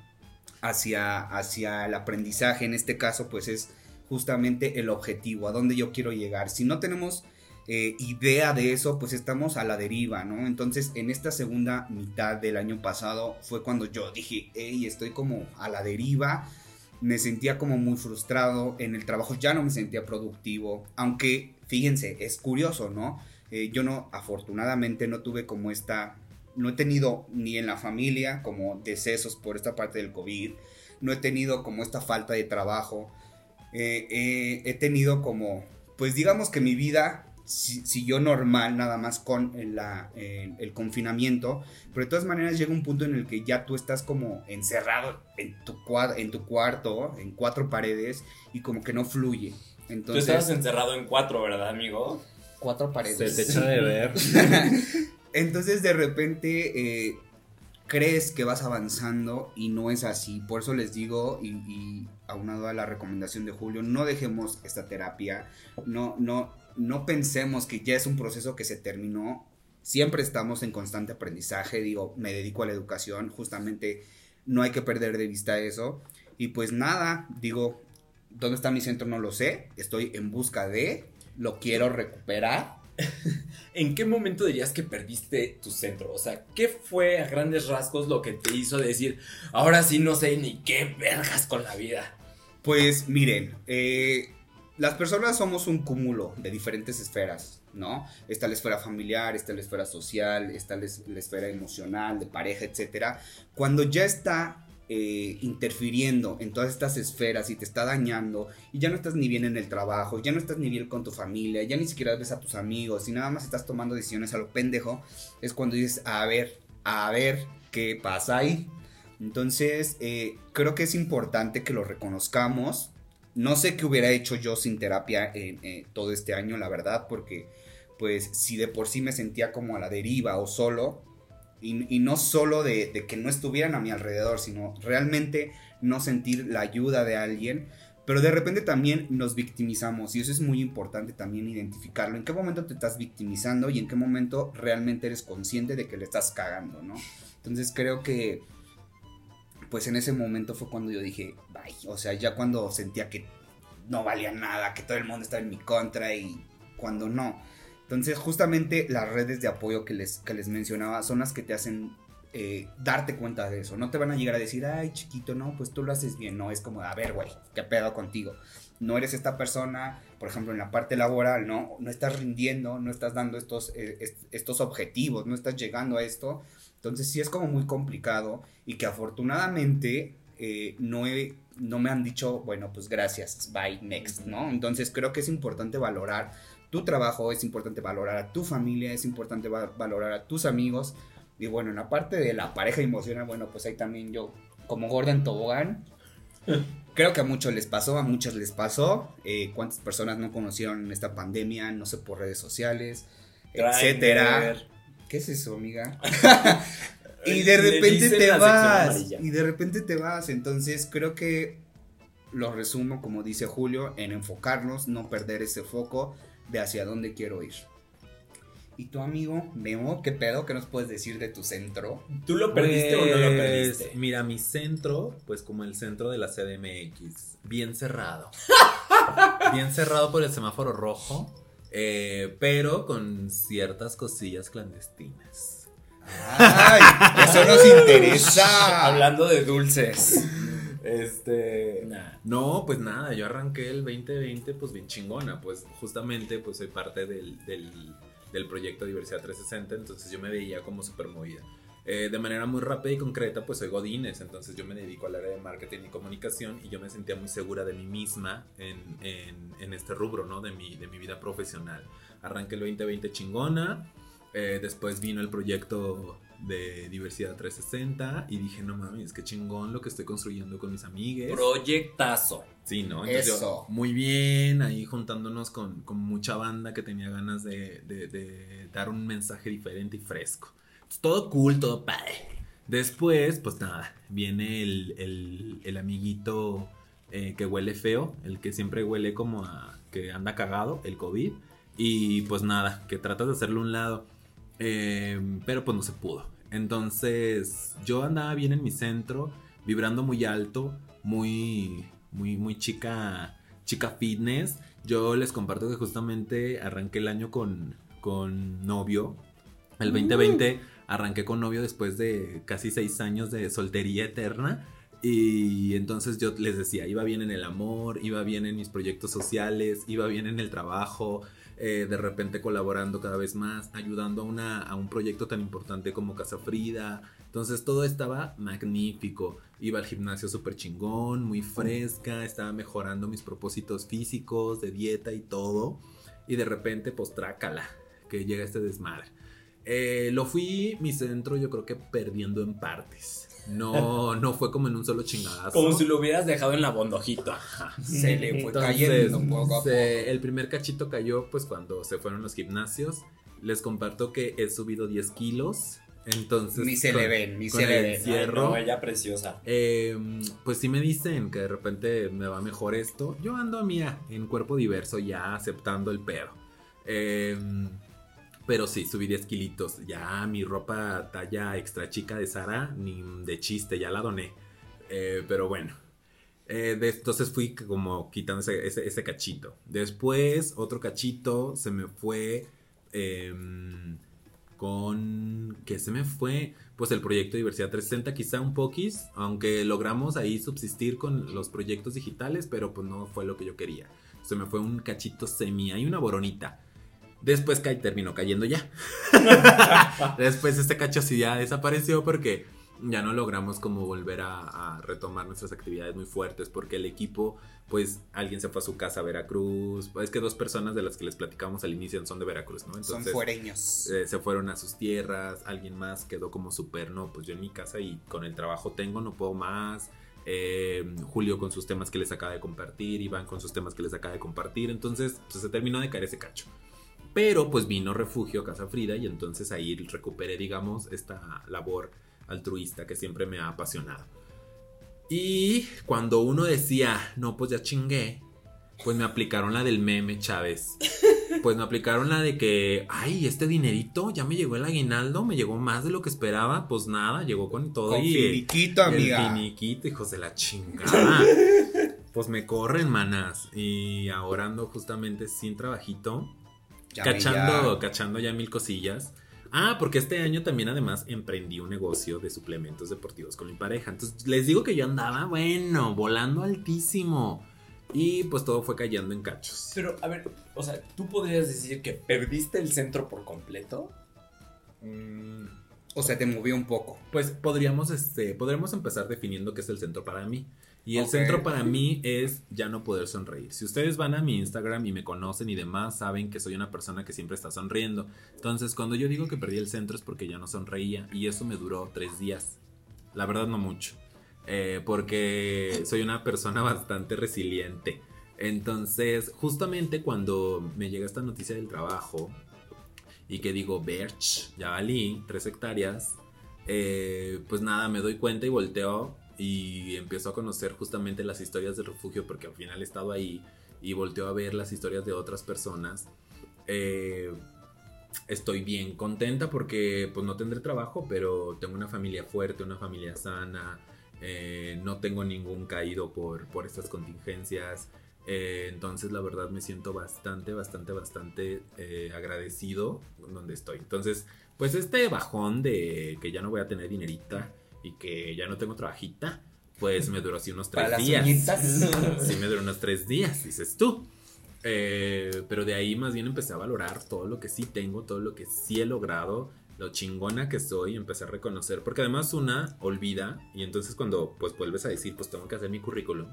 hacia, hacia el aprendizaje, en este caso, pues es justamente el objetivo, a dónde yo quiero llegar. Si no tenemos eh, idea de eso, pues estamos a la deriva, ¿no? Entonces, en esta segunda mitad del año pasado fue cuando yo dije, hey, estoy como a la deriva, me sentía como muy frustrado, en el trabajo ya no me sentía productivo, aunque, fíjense, es curioso, ¿no? Eh, yo no, afortunadamente, no tuve como esta, no he tenido ni en la familia como decesos por esta parte del COVID, no he tenido como esta falta de trabajo, eh, he tenido como, pues digamos que mi vida siguió normal nada más con el confinamiento, pero de todas maneras llega un punto en el que ya tú estás como encerrado en tu, en tu cuarto, en cuatro paredes, y como que no fluye. Entonces, tú estabas encerrado en cuatro, ¿verdad, amigo? Cuatro paredes. Se te echa de ver. Entonces de repente eh, crees que vas avanzando y no es así. Por eso les digo, y, y aunado a la recomendación de Julio, no dejemos esta terapia, no, no, no pensemos que ya es un proceso que se terminó. Siempre estamos en constante aprendizaje, digo, me dedico a la educación, justamente no hay que perder de vista eso. Y pues nada, digo, ¿dónde está mi centro? No lo sé, estoy en busca de, lo quiero recuperar. ¿En qué momento dirías que perdiste tu centro? O sea, ¿qué fue a grandes rasgos lo que te hizo decir, ahora sí no sé ni qué vergas con la vida? Pues miren, eh, las personas somos un cúmulo de diferentes esferas, ¿no? Está la esfera familiar, está la esfera social, está la, esfera emocional, de pareja, etc. Cuando ya está eh, interfiriendo en todas estas esferas y te está dañando y ya no estás ni bien en el trabajo, ya no estás ni bien con tu familia, ya ni siquiera ves a tus amigos y nada más estás tomando decisiones a lo pendejo, es cuando dices, a ver, a ver qué pasa ahí. Entonces, eh, creo que es importante que lo reconozcamos, no sé qué hubiera hecho yo sin terapia en, eh, todo este año, la verdad, porque pues si de por sí me sentía como a la deriva o solo, y, no solo de, que no estuvieran a mi alrededor, sino realmente no sentir la ayuda de alguien, pero de repente también nos victimizamos y eso es muy importante también identificarlo. ¿En qué momento te estás victimizando y en qué momento realmente eres consciente de que le estás cagando, no? Entonces creo que pues en ese momento fue cuando yo dije, bye, o sea, ya cuando sentía que no valía nada, que todo el mundo estaba en mi contra y cuando no. Entonces, justamente las redes de apoyo que les, que les mencionaba son las que te hacen eh, darte cuenta de eso. No te van a llegar a decir, ay, chiquito, no, pues tú lo haces bien. No, es como, a ver, güey, ¿qué pedo contigo? No eres esta persona, por ejemplo, en la parte laboral, ¿no? No estás rindiendo, no estás dando estos, eh, estos objetivos, no estás llegando a esto. Entonces sí es como muy complicado y que afortunadamente eh, no, no me han dicho, bueno, pues gracias, bye, next, ¿no? Entonces creo que es importante valorar tu trabajo, es importante valorar a tu familia, es importante valorar a tus amigos. Y bueno, en la parte de la pareja emocional, bueno, pues ahí también yo, como Gordon Tobogán, Creo que a muchos les pasó, a muchos les pasó. Eh, ¿Cuántas personas no conocieron esta pandemia? No sé, por redes sociales, etcétera. ¿Qué es eso, amiga? y de repente te vas. Y de repente te vas. Entonces creo que lo resumo, como dice Julio, en enfocarnos, no perder ese foco de hacia dónde quiero ir. ¿Y tu amigo, Memo, qué pedo? ¿Qué nos puedes decir de tu centro? ¿Tú lo perdiste o no lo Pues, perdiste? Mira, mi centro, pues como el centro de la CDMX, bien cerrado. bien cerrado por el semáforo rojo, eh, pero con ciertas cosillas clandestinas. ¡Ay! Eso nos interesa. Hablando de dulces. Este. Nah. No, pues nada, yo arranqué el 2020 pues bien chingona, pues justamente pues soy parte del, del, del proyecto Diversidad 360, entonces yo me veía como súper movida. Eh, de manera muy rápida y concreta pues soy Godines, entonces yo me dedico al área de marketing y comunicación y yo me sentía muy segura de mí misma en, en, en este rubro, ¿no? De mi, de mi vida profesional. Arranqué el 2020 chingona, eh, después vino el proyecto de Diversidad 360 y dije, no mames, qué chingón lo que estoy construyendo con mis amigues. Proyectazo. Sí, ¿no? Entonces yo, Eso. muy bien, ahí juntándonos con, con mucha banda que tenía ganas de, de- de dar un mensaje diferente y fresco. Todo cool, todo padre. Después, pues nada, viene el, el- el amiguito eh, que huele feo, el que siempre huele como a que anda cagado, el COVID. Y pues nada, que tratas de hacerlo a un lado. Eh, pero pues no se pudo. Entonces yo andaba bien en mi centro, vibrando muy alto, muy, muy, muy chica, chica fitness. Yo les comparto que justamente arranqué el año con, con novio. El 2020 arranqué con novio después de casi seis años de soltería eterna. Y entonces yo les decía, iba bien en el amor, iba bien en mis proyectos sociales, iba bien en el trabajo, eh, de repente colaborando cada vez más, ayudando a, a un proyecto tan importante como Casa Frida. Entonces todo estaba magnífico. Iba al gimnasio súper chingón, muy fresca, estaba mejorando mis propósitos físicos, de dieta y todo. Y de repente, pues trácala, que llega este desmadre. Eh, lo fui, mi centro, yo creo que perdiendo en partes. No, no fue como en un solo chingadazo. Como si lo hubieras dejado en la bondojito. Se le fue Entonces, cayendo poco a poco. se- el primer cachito cayó pues cuando se fueron los gimnasios. Les comparto que he subido 10 kilos. Entonces, Ni se con- le ven, ni se le ven. Ay, Cierro. no, ella preciosa. eh, pues sí me dicen que de repente me va mejor esto. Yo ando a mía en cuerpo diverso ya aceptando el pedo. Eh, pero sí, subí 10 kilitos. Ya mi ropa talla extra chica de Sara, ni de chiste, ya la doné. Eh, pero bueno. Eh, entonces fui como quitando ese cachito. Después, otro cachito se me fue em, con... ¿Qué se me fue? Pues el proyecto Diversidad 360, quizá un poquis, aunque logramos ahí subsistir con los proyectos digitales, pero pues no fue lo que yo quería. Se me fue un cachito semi, hay una boronita. Después ca- terminó cayendo ya. Después este cacho sí ya desapareció porque ya no logramos como volver a, a retomar nuestras actividades muy fuertes porque el equipo, pues alguien se fue a su casa a Veracruz. Es que dos personas de las que les platicamos al inicio son de Veracruz, ¿no? Son fuereños. eh, se fueron a sus tierras, alguien más quedó como súper, no, pues yo en mi casa y con el trabajo tengo, no puedo más. Eh, Julio con sus temas que les acaba de compartir, Iván con sus temas que les acaba de compartir, entonces pues, se terminó de caer ese cacho. Pero pues vino refugio a Casa Frida y entonces ahí recuperé, digamos, esta labor altruista que siempre me ha apasionado. Y cuando uno decía, no, pues ya chingué, pues me aplicaron la del meme, Chávez. Pues me aplicaron la de que, ay, este dinerito, ya me llegó el aguinaldo, me llegó más de lo que esperaba. Pues nada, llegó con todo Con y finiquito, amiga. el finiquito, hijos de la chingada. pues me corren, manas. Y ahora ando justamente sin trabajito, Cachando, ya. cachando ya mil cosillas. Ah, porque este año también además emprendí un negocio de suplementos deportivos con mi pareja. Entonces les digo que yo andaba, bueno, volando altísimo. Y pues todo fue cayendo en cachos. Pero, a ver, o sea, ¿tú podrías decir que perdiste el centro por completo? Mm, O sea, te movió un poco. Pues podríamos, este, podríamos empezar definiendo qué es el centro para mí. Y el centro para mí es ya no poder sonreír. Si ustedes van a mi Instagram y me conocen y demás, saben que soy una persona que siempre está sonriendo. Entonces, cuando yo digo que perdí el centro es porque ya no sonreía y eso me duró tres días. La verdad no mucho. eh, porque soy una persona bastante resiliente. Entonces, justamente cuando me llega esta noticia del trabajo y que digo, Berch, ya valí, tres hectáreas, eh, pues nada, me doy cuenta y volteo y empiezo a conocer justamente las historias del refugio porque al final he estado ahí y volteo a ver las historias de otras personas. Eh, estoy bien contenta porque pues no tendré trabajo, pero tengo una familia fuerte, una familia sana, eh, no tengo ningún caído por, por estas contingencias. Eh, entonces la verdad me siento bastante, bastante, bastante eh, agradecido donde estoy. Entonces, pues este bajón de que ya no voy a tener dinerita y que ya no tengo trabajita, pues me duró así unos tres días. sí, me duró unos tres días, dices tú. Eh, pero de ahí más bien empecé a valorar todo lo que sí tengo, todo lo que sí he logrado, lo chingona que soy, empecé a reconocer, porque además una olvida y entonces cuando pues vuelves a decir, pues tengo que hacer mi currículum,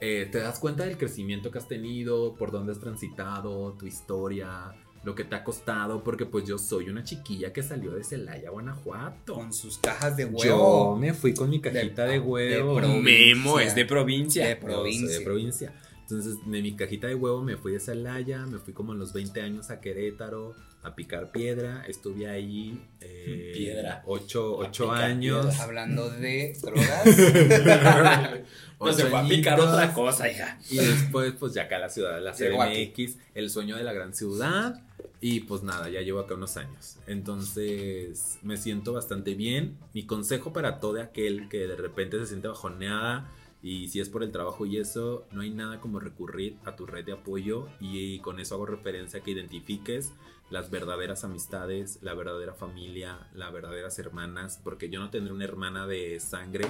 eh, te das cuenta del crecimiento que has tenido, por dónde has transitado, tu historia, lo que te ha costado, porque pues yo soy una chiquilla que salió de Celaya, Guanajuato. Con sus cajas de huevo. Yo me fui con mi cajita de, de huevo. provincia. Memo es de provincia. De provincia. de provincia. Entonces, de mi cajita de huevo me fui de Celaya, me fui como a los 20 años a Querétaro a picar piedra. Estuve ahí. eh, Piedra. Ocho, ocho años. piedra. Hablando de drogas. No se fue a picar otra cosa, hija. Y después, pues ya acá la ciudad la. CDMX, el sueño de la gran ciudad. Y pues nada, ya llevo acá unos años. Entonces me siento bastante bien. Mi consejo para todo aquel que de repente se siente bajoneada y si es por el trabajo y eso, no hay nada como recurrir a tu red de apoyo y con eso hago referencia a que identifiques las verdaderas amistades, la verdadera familia, las verdaderas hermanas, porque yo no tendré una hermana de sangre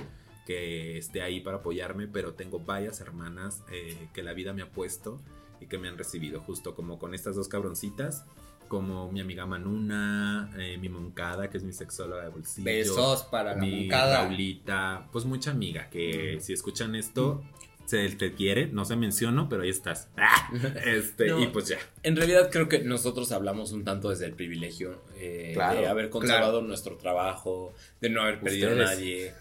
que esté ahí para apoyarme, pero tengo varias hermanas eh, que la vida me ha puesto y que me han recibido, justo como con estas dos cabroncitas, como mi amiga Manuna, eh, mi Moncada, que es mi sexóloga de bolsillo. Besos para la mi moncada. Raulita, pues mucha amiga que si escuchan esto, se te quiere, no se menciono, pero ahí estás. Ah, Este, No. y pues ya. En realidad creo que nosotros hablamos un tanto desde el privilegio eh, Claro, de haber conservado nuestro trabajo, de no haber perdido a nadie.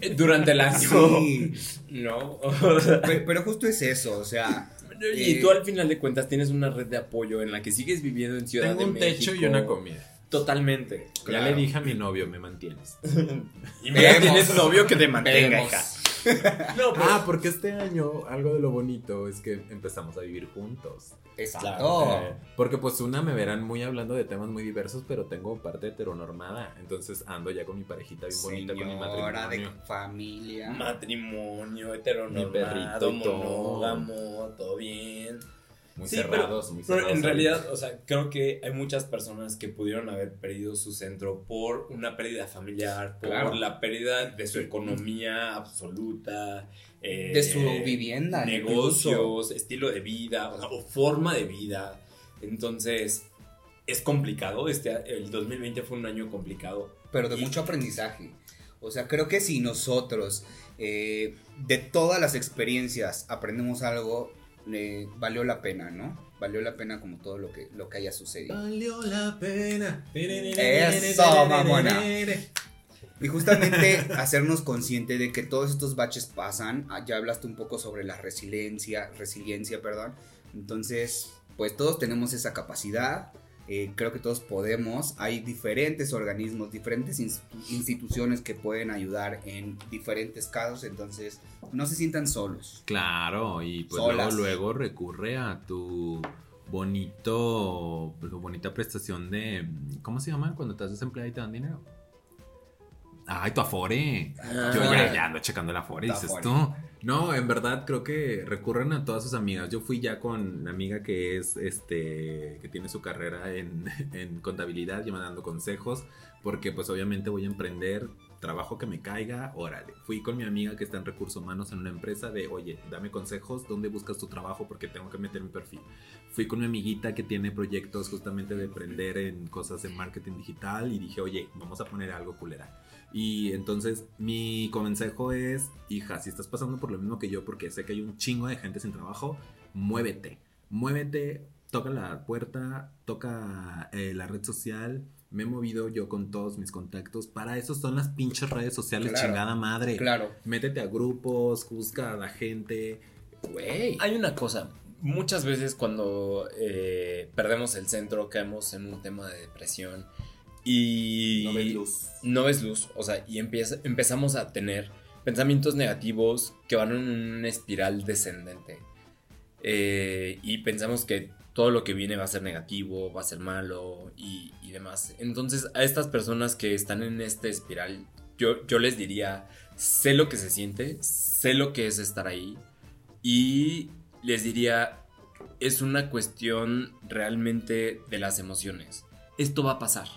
Eh, Durante el año. Sí. No. Pero, pero justo es eso, o sea. Y Eh, tú al final de cuentas tienes una red de apoyo en la que sigues viviendo en Ciudad Tengo de un México. techo y una comida. Totalmente. Claro. Ya le dije a mi novio, me mantienes. Y mira, Vemos. tienes novio que te mantenga, hija. No, pues, Ah, porque este año algo de lo bonito es que empezamos a vivir juntos. Exacto. Eh, porque pues una me verán muy hablando de temas muy diversos, pero tengo parte heteronormada. Entonces ando ya con mi parejita bien bonita, con mi Señora de matrimonio. familia. matrimonio, Mi heteronormado, perrito todo. monógamo, todo bien. Muy Sí, cerrados, muy Pero cerrados. en realidad, o sea, creo que hay muchas personas que pudieron haber perdido su centro por una pérdida familiar, por Claro. la pérdida de su economía absoluta, eh, De su vivienda. incluso. negocios, estilo de vida o, sea, o forma de vida. Entonces, es complicado. Este, el 2020 fue un año complicado. pero de Y- mucho aprendizaje. O sea, creo que si nosotros eh, de todas las experiencias aprendemos algo, eh, valió la pena, ¿no? Valió la pena como todo lo que, lo que haya sucedido. Valió la pena. Eso, mamona. Y justamente hacernos consciente de que todos estos baches pasan. Ah, Ya hablaste un poco sobre la resiliencia, resiliencia, perdón. Entonces, pues todos tenemos esa capacidad. Eh, creo que todos podemos. Hay diferentes organismos, diferentes ins- instituciones que pueden ayudar en diferentes casos. Entonces, no se sientan solos. Claro, y pues luego, luego recurre a tu bonito, pues, bonita prestación de, ¿cómo se llama? Cuando estás desempleado y te dan dinero. Ay, tu Afore. Ah, Yo ya, ando checando el Afore, dices tú. No, en verdad creo que recurren a todas sus amigas. Yo fui ya con una amiga que es, este, que tiene su carrera en, contabilidad, ya me dando consejos, porque pues obviamente voy a emprender, trabajo que me caiga, órale. Fui con mi amiga que está en recursos humanos en una empresa de, oye, dame consejos, ¿dónde buscas tu trabajo? Porque tengo que meter mi perfil. Fui con mi amiguita que tiene proyectos justamente de emprender en cosas de marketing digital y dije, oye, vamos a poner algo culera. Y entonces mi consejo es, hija, si estás pasando por lo mismo que yo, porque sé que hay un chingo de gente sin trabajo, muévete, muévete, toca la puerta, toca eh, la red social, me he movido yo con todos mis contactos. Para eso son las pinches redes sociales, Claro. chingada madre. Claro. Métete a grupos, juzga a la gente. Güey. Hay una cosa, muchas veces cuando eh, perdemos el centro caemos en un tema de depresión y No ves luz. no ves luz, o sea, y empieza- empezamos a tener pensamientos negativos que van en una espiral descendente. Eh, y pensamos que todo lo que viene va a ser negativo, va a ser malo y, y demás. Entonces, a estas personas que están en esta espiral, yo, yo les diría, sé lo que se siente, sé lo que es estar ahí y les diría, es una cuestión realmente de las emociones. Esto va a pasar.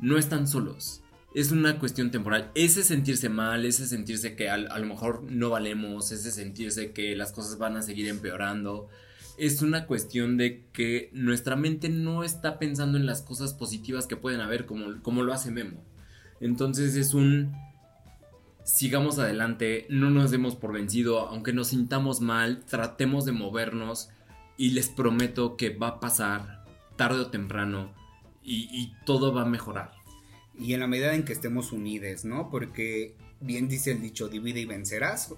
No están solos. Es una cuestión temporal. Ese sentirse mal, ese sentirse que a, lo mejor no valemos, ese sentirse que las cosas van a seguir empeorando, es una cuestión de que nuestra mente no está pensando en las cosas positivas que pueden haber como, como lo hace Memo. Entonces es un sigamos adelante, no nos demos por vencido, aunque nos sintamos mal, tratemos de movernos y les prometo que va a pasar tarde o temprano y, todo va a mejorar. Y en la medida en que estemos unidos, ¿no? Porque bien dice el dicho, divide y vencerás,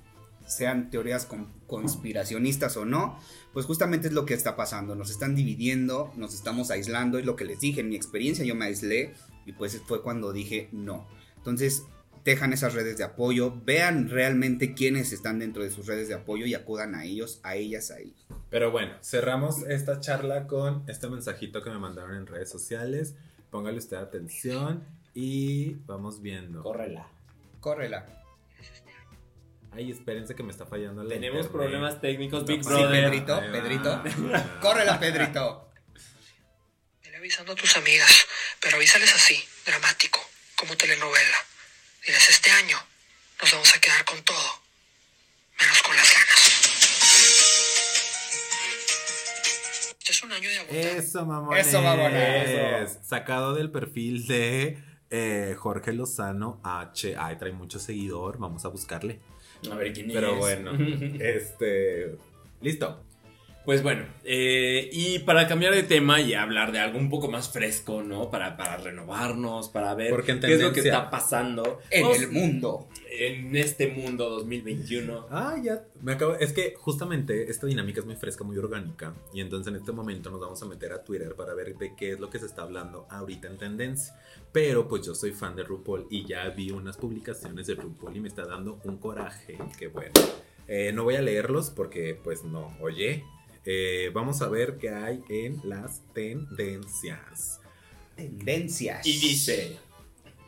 sean teorías con- conspiracionistas o no, pues justamente es lo que está pasando, nos están dividiendo, nos estamos aislando, es lo que les dije, en mi experiencia yo me aislé y pues fue cuando dije no. Entonces, dejan esas redes de apoyo, vean realmente quiénes están dentro de sus redes de apoyo y acudan a ellos, a ellas, a ellos. Pero bueno, cerramos esta charla con este mensajito que me mandaron en redes sociales. Póngale usted atención y vamos viendo. Córrela. Córrela. Ay, espérense que me está fallando la Tenemos internet. problemas técnicos, Big Sí, Brother. Pedrito, Ahí va. Pedrito. Ah. Córrela, Pedrito. Vele avisando a tus amigas, pero avísales así, dramático, como telenovela. Diles, este año nos vamos a quedar con todo, menos con las ganas. Este es un año de agotar. Eso, mamones. Eso, mamones. Sacado del perfil de eh, Jorge Lozano H. Ay, trae mucho seguidor. Vamos a buscarle. A ver quién Pero es. bueno, este. Listo. Pues bueno, eh, y para cambiar de tema y hablar de algo un poco más fresco, ¿no? Para, para renovarnos, para ver Porque qué es lo que está pasando En Vamos- el mundo. en este mundo 2021. Ah, ya. Me acabo. Es que justamente esta dinámica es muy fresca, muy orgánica. Y entonces en este momento nos vamos a meter a Twitter para ver de qué es lo que se está hablando ahorita en tendencia. Pero pues yo soy fan de RuPaul y ya vi unas publicaciones de RuPaul y me está dando un coraje. Que bueno. Eh, no voy a leerlos porque pues no. Oye. Eh, vamos a ver qué hay en las tendencias. Tendencias. Y dice,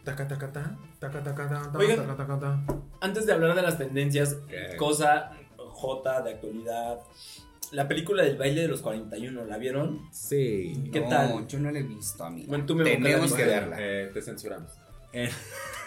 Taca, taca, ta, taca, taca, ta, ta, Oigan. taca, taca, ta. antes de hablar de las tendencias, cosa J de actualidad, la película del baile de los 41, ¿la vieron? Sí. ¿Qué no, tal? Yo no la he visto, amigo. Bueno, tú me Tenemos que la verla. Eh, te censuramos. Eh,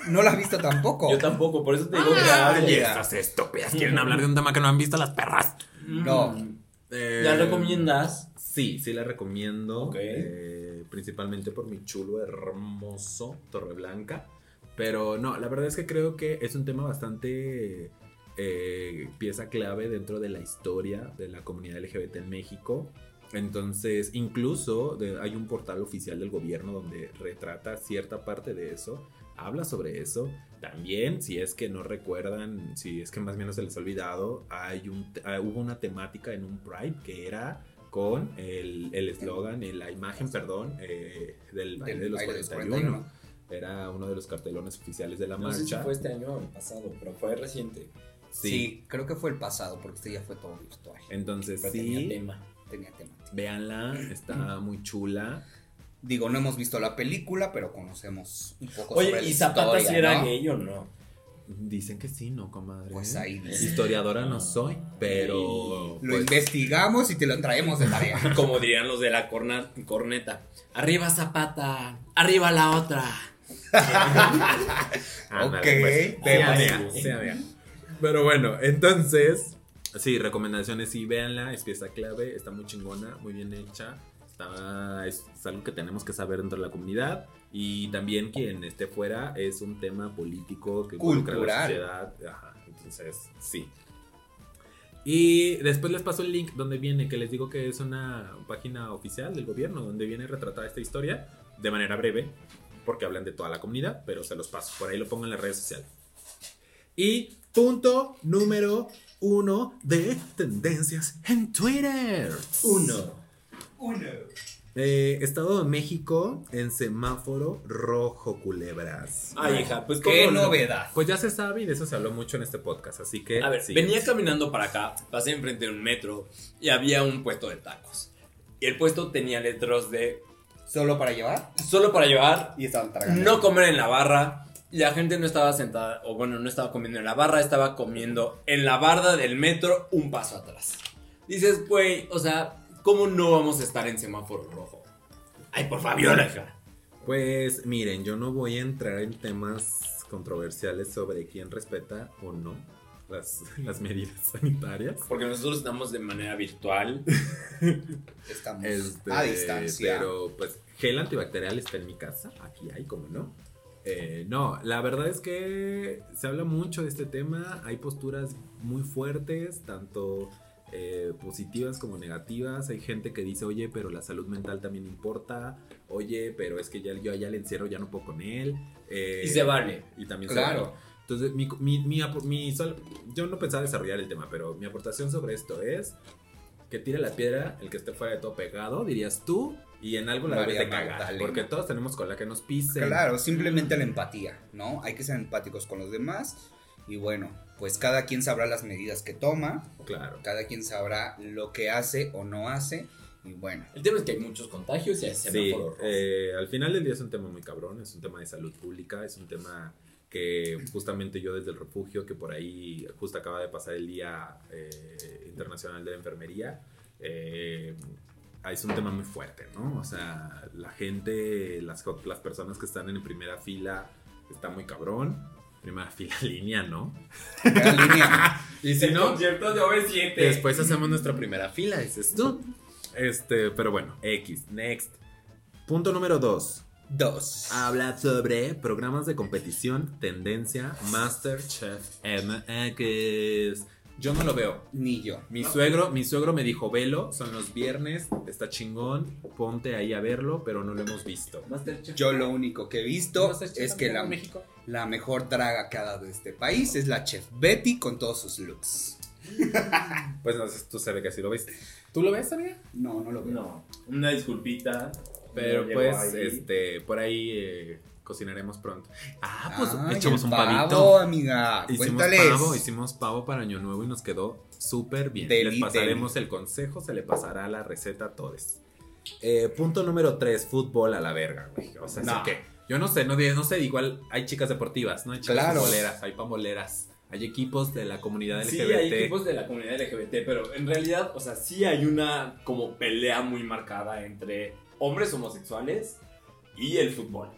No la has visto tampoco. Yo tampoco, por eso te digo que Ah, oye. estas estúpidas quieren hablar de un tema que no han visto las perras. No. Mm. Eh, ¿La recomiendas? Sí, sí la recomiendo. Eh, principalmente por mi chulo, hermoso Torreblanca. Pero no, la verdad es que creo que es un tema bastante eh, pieza clave dentro de la historia de la comunidad LGBT en México. Entonces, incluso de- hay un portal oficial del gobierno donde retrata cierta parte de eso, habla sobre eso. También, si es que no recuerdan, si es que más o menos se les ha olvidado, hay un, ah, hubo una temática en un Pride que era con el el eslogan, eh, la imagen, perdón, eh, del baile Del de los baile de los 41. 41. Era uno de los cartelones oficiales de la No sé si marcha. fue este año o el pasado, pero fue reciente. Sí. creo que fue el pasado, porque este ya fue todo virtual. Entonces, Pero sí, tenía tema. Tenía tema. véanla, está muy chula. Digo, no hemos visto la película, pero conocemos un poco Oye, sobre la ¿y Zapata historia, si era ¿no? gay o no? Dicen que sí, ¿no, comadre? Pues ahí dice. Historiadora no soy, pero... Lo pues, investigamos y te lo traemos de tarea. Como dirían los de la corna- corneta. Arriba Zapata, arriba la otra. Ok, pues. Pero bueno, entonces... Sí, recomendaciones, sí, véanla, es pieza clave, está muy chingona, muy bien hecha. Está, es, es algo que tenemos que saber dentro de la comunidad. Y también quien esté fuera es un tema político que involucra a la Cultural. sociedad. Ajá, entonces, sí. Y después les paso el link donde viene, que les digo que es una página oficial del gobierno, donde viene retratada esta historia. de manera breve, porque hablan de toda la comunidad, pero se los paso. Por ahí lo pongo en las redes sociales. Y punto número uno de tendencias en Twitter. Uno. Eh, Estado de México en semáforo rojo, culebras. Ay, hija, pues Qué no? novedad. Pues ya se sabe y de eso se habló mucho en este podcast, así que... A ver, sí. venía caminando para acá, pasé enfrente de un metro y había un puesto de tacos. Y el puesto tenía letras de Solo para llevar solo para llevar, y estaban tragando. no comer en la barra. Y la gente no estaba sentada, o bueno, no estaba comiendo en la barra, estaba comiendo en la barda del metro un paso atrás. Dices, güey, o sea, ¿cómo no vamos a estar en semáforo rojo? Ay, por favor, hija. Pues miren, yo no voy a entrar en temas controversiales sobre quién respeta o no las, las medidas sanitarias. Porque nosotros estamos de manera virtual. Estamos Este, a distancia. Pero pues gel antibacterial está en mi casa, aquí hay, como no. Eh, no, la verdad es que se habla mucho de este tema, hay posturas muy fuertes, tanto eh, positivas como negativas, hay gente que dice, oye, pero la salud mental también importa, oye, pero es que ya, yo ya le encierro, ya no puedo con él. eh, Y se vale. Y también se Claro. vale. Entonces, mi, mi, mi apo- mi sol- yo no pensaba desarrollar el tema, pero mi aportación sobre esto es que tire la piedra el que esté fuera de todo pegado, dirías tú, y en algo la debes de cagar. Porque todos tenemos cola que nos pisen. Claro, simplemente la empatía, ¿no? Hay que ser empáticos con los demás. Y bueno, pues cada quien sabrá las medidas que toma, Claro. cada quien sabrá lo que hace o no hace. Y bueno, El tema es que hay muchos contagios y hay Sí, eh, al final del día es un tema muy cabrón, es un tema de salud pública, es un tema que justamente yo desde el refugio, que por ahí justo acaba de pasar el Día eh, Internacional de la Enfermería, eh, es un tema muy fuerte, ¿no? O sea, la gente, las, las personas que están en primera fila, está muy cabrón. Primera fila línea, ¿no? línea. Y si no, concierto de OV7. Después hacemos nuestra primera fila, dices tú. Este, pero bueno, X, next. Punto número 2. Dos. Habla sobre programas de competición, tendencia, Masterchef MX. Yo no lo veo. Ni yo. Mi suegro, mi suegro me dijo, velo, son los viernes, está chingón, ponte ahí a verlo, pero no lo hemos visto. Masterchef. Yo lo único que he visto es que la, en México. la mejor draga que ha dado este país es la chef Betty con todos sus looks. Pues no sé, tú sabes que así lo ves. ¿Tú lo ves, amiga? No, no lo veo. No, una disculpita. Pero pues, ahí. este, por ahí eh, cocinaremos pronto. Ah, pues Ay, echamos un pavo, pavito. amiga. Hicimos Cuéntales. pavo, hicimos pavo para Año Nuevo y nos quedó súper bien. Deli, Les pasaremos el consejo, se le pasará la receta a todos. Eh, punto número 3, fútbol a la verga, güey. O sea, No. ¿sí qué? Yo no sé, no, no sé, igual hay chicas deportivas, ¿no? Hay chicas Claro. futboleras, hay pamboleras, hay equipos de la comunidad Sí, LGBT. hay equipos de la comunidad LGBT, pero en realidad, o sea, sí hay una como pelea muy marcada entre hombres homosexuales y el fútbol.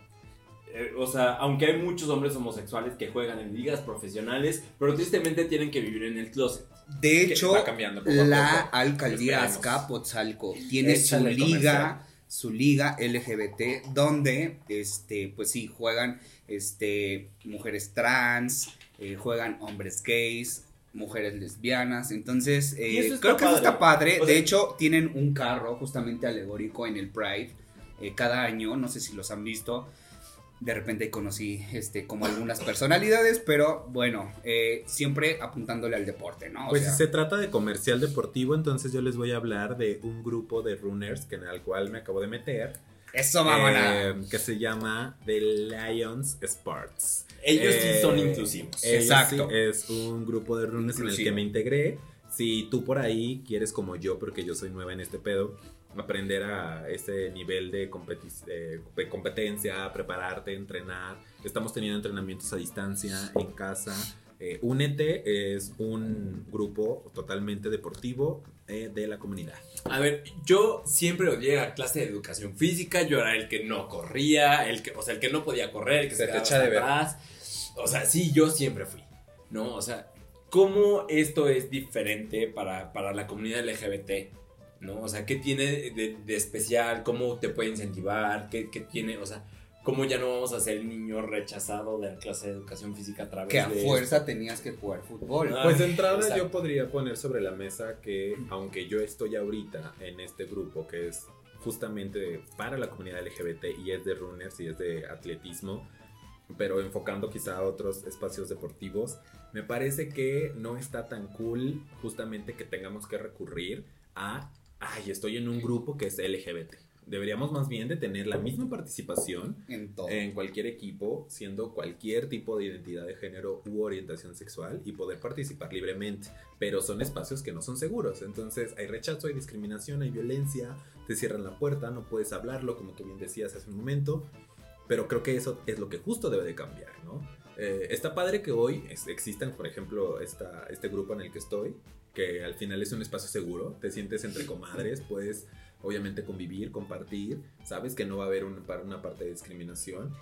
Eh, o sea, aunque hay muchos hombres homosexuales que juegan en ligas profesionales, pero tristemente tienen que vivir en el closet. De hecho, cambiando poco la poco. alcaldía. Azcapotzalco tiene Échale su liga, su liga LGBT, donde, este, pues sí, juegan, este, mujeres trans, eh, juegan hombres gays, mujeres lesbianas, entonces, eh, creo que eso padre. está padre, O de sea- hecho, tienen un carro justamente alegórico en el Pride, eh, cada año, no sé si los han visto, de repente conocí este como algunas personalidades, pero bueno, eh, siempre apuntándole al deporte, ¿no? O Pues sea, si se trata de comercial deportivo, entonces yo les voy a hablar de un grupo de runners que en el cual me acabo de meter. eso mamona. eh, que se llama The Lions Sports. Ellos Eh, sí son inclusivos. ellos Exacto. sí es un grupo de runners en el que me integré. Si tú por ahí quieres como yo, porque yo soy nueva en este pedo, aprender a ese nivel de, competi- de competencia, prepararte, entrenar. Estamos teniendo entrenamientos a distancia, en casa. Eh, Únete es un grupo totalmente deportivo eh, de la comunidad. A ver, yo siempre odié la clase de educación física, yo era el que no corría, el que, o sea, el que no podía correr, el que Se se, te echa de ver. O sea, sí, yo siempre fui, ¿no? O sea, ¿cómo esto es diferente para, para la comunidad LGBT? ¿No? O sea, ¿qué tiene de, de especial? ¿Cómo te puede incentivar? ¿Qué, qué tiene? O sea, ¿cómo ya no vamos a ser el niño rechazado de la clase de educación física a través que a de fuerza esto? tenías que jugar fútbol. Ah, Pues de entrada exacto. yo podría poner sobre la mesa que aunque yo estoy ahorita en este grupo que es justamente para la comunidad LGBT y es de runners y es de atletismo, pero enfocando quizá a otros espacios deportivos, me parece que no está tan cool justamente que tengamos que recurrir a, ay, estoy en un grupo que es LGBT. Deberíamos más bien de tener la misma participación En todo. en cualquier equipo, siendo cualquier tipo de identidad de género u orientación sexual y poder participar libremente. Pero son espacios que no son seguros. Entonces hay rechazo, hay discriminación, hay violencia, te cierran la puerta, no puedes hablarlo, como tú bien decías hace un momento. Pero creo que eso es lo que justo debe de cambiar, ¿no? Eh, está padre que hoy es- existan, por ejemplo, esta, este grupo en el que estoy, que al final es un espacio seguro, te sientes entre comadres, puedes obviamente convivir, compartir, sabes que no va a haber un- una parte de discriminación,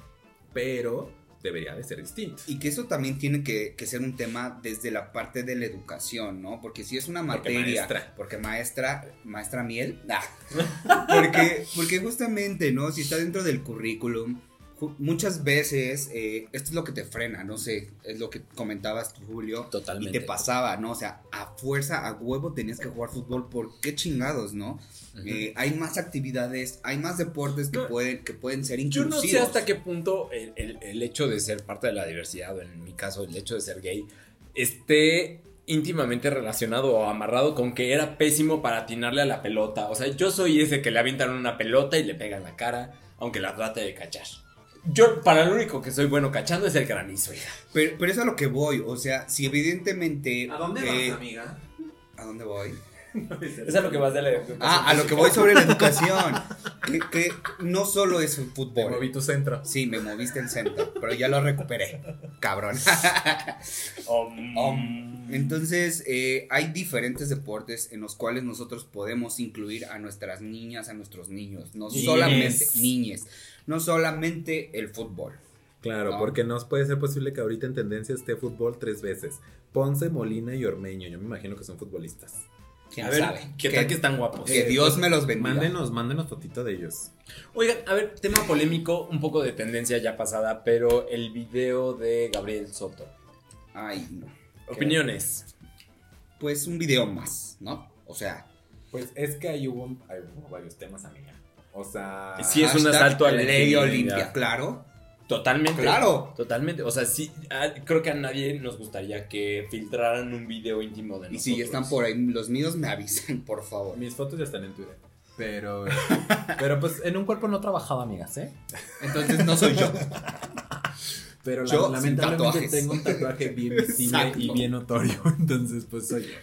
pero debería de ser distinto. Y que eso también tiene que, que ser un tema desde la parte de la educación, ¿no? Porque si es una Porque materia. maestra. Porque maestra. Maestra miel. Ah. porque, porque justamente, ¿no? Si está dentro del currículum. Muchas veces eh, esto es lo que te frena, no sé, es lo que comentabas tú, Julio. Totalmente. Y te pasaba, ¿no? O sea, a fuerza, a huevo tenías que jugar fútbol, ¿por qué chingados, no? Eh, hay más actividades, hay más deportes que, No, pueden, que pueden ser Yo inclusivos. no sé hasta qué punto el, el- el hecho de ser parte de la diversidad, o en mi caso el hecho de ser gay, esté íntimamente relacionado o amarrado con que era pésimo para atinarle a la pelota. O sea, yo soy ese que le avientan una pelota y le pegan la cara, aunque la trate de cachar. Yo, para lo único que soy bueno cachando es el granizo, hija. Pero, pero es a lo que voy, o sea, si evidentemente... eh, amiga? ¿A dónde voy? Es a lo que vas de la Ah, a lo que voy sobre la educación. que, que no solo es el Te fútbol. moví tu centro. Sí, me moviste el centro, pero ya lo recuperé. Cabrón. Um, Entonces, eh, hay diferentes deportes en los cuales nosotros podemos incluir a nuestras niñas, a nuestros niños. No solamente niñes. No solamente el fútbol. Claro, No. porque no puede ser posible que ahorita en tendencia esté fútbol tres veces. Ponce, Molina y Ormeño. Yo me imagino que son futbolistas. ¿Quién a ver, sabe? ¿qué tal que están guapos? que Dios me los bendiga. Mándenos, mándenos fotito de ellos. Oigan, a ver, tema polémico, un poco de tendencia ya pasada, pero el video de Gabriel Soto. Ay, no. Opiniones. Pues un video más, ¿no? O sea, Pues es que ahí hubo, ahí hubo varios temas, amiga. O sea, Sí, es un asalto a la ley. Olimpia, claro. Totalmente. Claro. Totalmente. O sea, sí, creo que a nadie nos gustaría que filtraran un video íntimo de Y nosotros. si están por ahí los míos, me avisan, por favor. mis fotos ya están en Twitter. Pero, pero pues en un cuerpo no trabajaba, amigas, ¿eh? Entonces no soy yo. Pero Yo la- sin lamentablemente tengo un tatuaje bien visible Exacto. y bien notorio. Entonces, pues soy yo.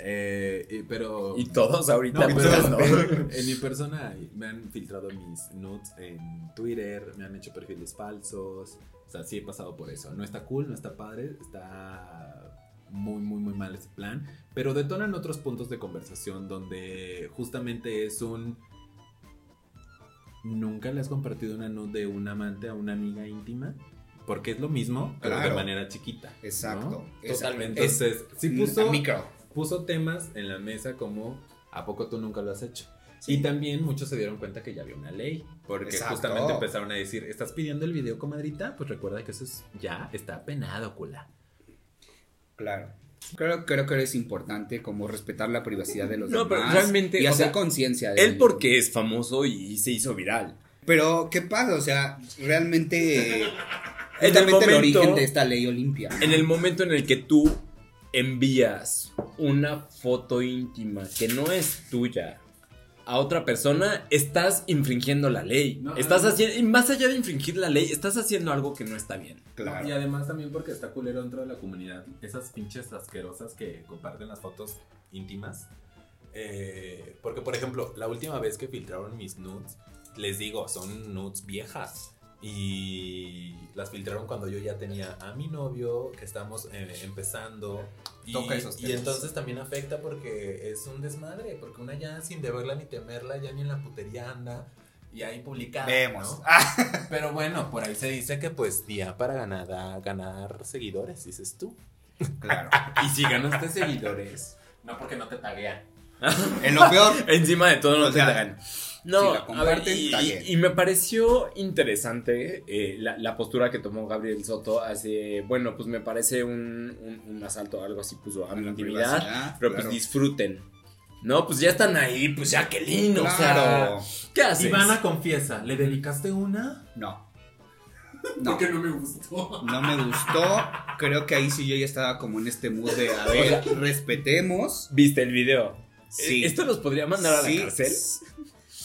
Eh, y- pero. Y todos ahorita. No, pero ¿no? en, en mi persona me han filtrado mis nudes en Twitter, me han hecho perfiles falsos. O sea, sí he pasado por eso. No está cool, no está padre, está muy, muy, muy mal ese plan. Pero detonan otros puntos de conversación donde justamente es un. ¿Nunca le has compartido una nude de un amante a una amiga íntima? Porque es lo mismo, pero de manera chiquita. ¿no? Exacto. Totalmente. Es, Entonces, sí es puso, micro. Puso temas en la mesa como ¿a poco tú nunca lo has hecho? Y también muchos se dieron cuenta que ya había una ley, porque Exacto. justamente empezaron a decir, ¿estás pidiendo el video, comadrita? Pues recuerda que eso es, ya está penado, cula. Claro. Creo, creo que es importante como respetar la privacidad de los No, pero demás realmente, y hacer conciencia. de Él porque es famoso y se hizo viral. Pero, ¿qué pasa? O sea, realmente... En el justamente el, momento- origen de esta ley olimpia. En el momento en el que tú envías una foto íntima que no es tuya a otra persona, estás infringiendo la ley. No, estás no. haciendo, y más allá de infringir la ley, estás haciendo algo que no está bien. Claro. Y además también porque está culero dentro de la comunidad, esas pinches asquerosas que comparten las fotos íntimas. Eh, porque, por ejemplo, la última vez que filtraron mis nudes, les digo, son nudes viejas. Y las filtraron cuando yo ya tenía a mi novio, que estamos eh, empezando. Y, Toca esos y entonces también afecta porque es un desmadre, porque una ya sin deberla ni temerla, ya ni en la putería anda. Y ahí publicada. Vemos. ¿no? Pero bueno, por ahí se dice que pues día para ganar, ganar seguidores, dices tú. Claro. Y si ganaste seguidores. No porque no te taguean. En lo peor, Encima de todo no O te sea. No, si la a ver, y, taguen. y- y me pareció interesante eh, la, la postura que tomó Gabriel Soto hace, bueno, pues me parece un, un- un asalto, algo así puso a mi intimidad, pero claro. pues disfruten, No, pues ya están ahí, pues ya qué lindo. Claro. O sea, ¿qué haces? Ivana confiesa, ¿le dedicaste una? No. No. Porque no me gustó. No me gustó. Creo que ahí sí yo ya estaba como en este mood de, a ver, respetemos. ¿Viste el video? Sí. ¿Esto los podría mandar a la Sí. cárcel?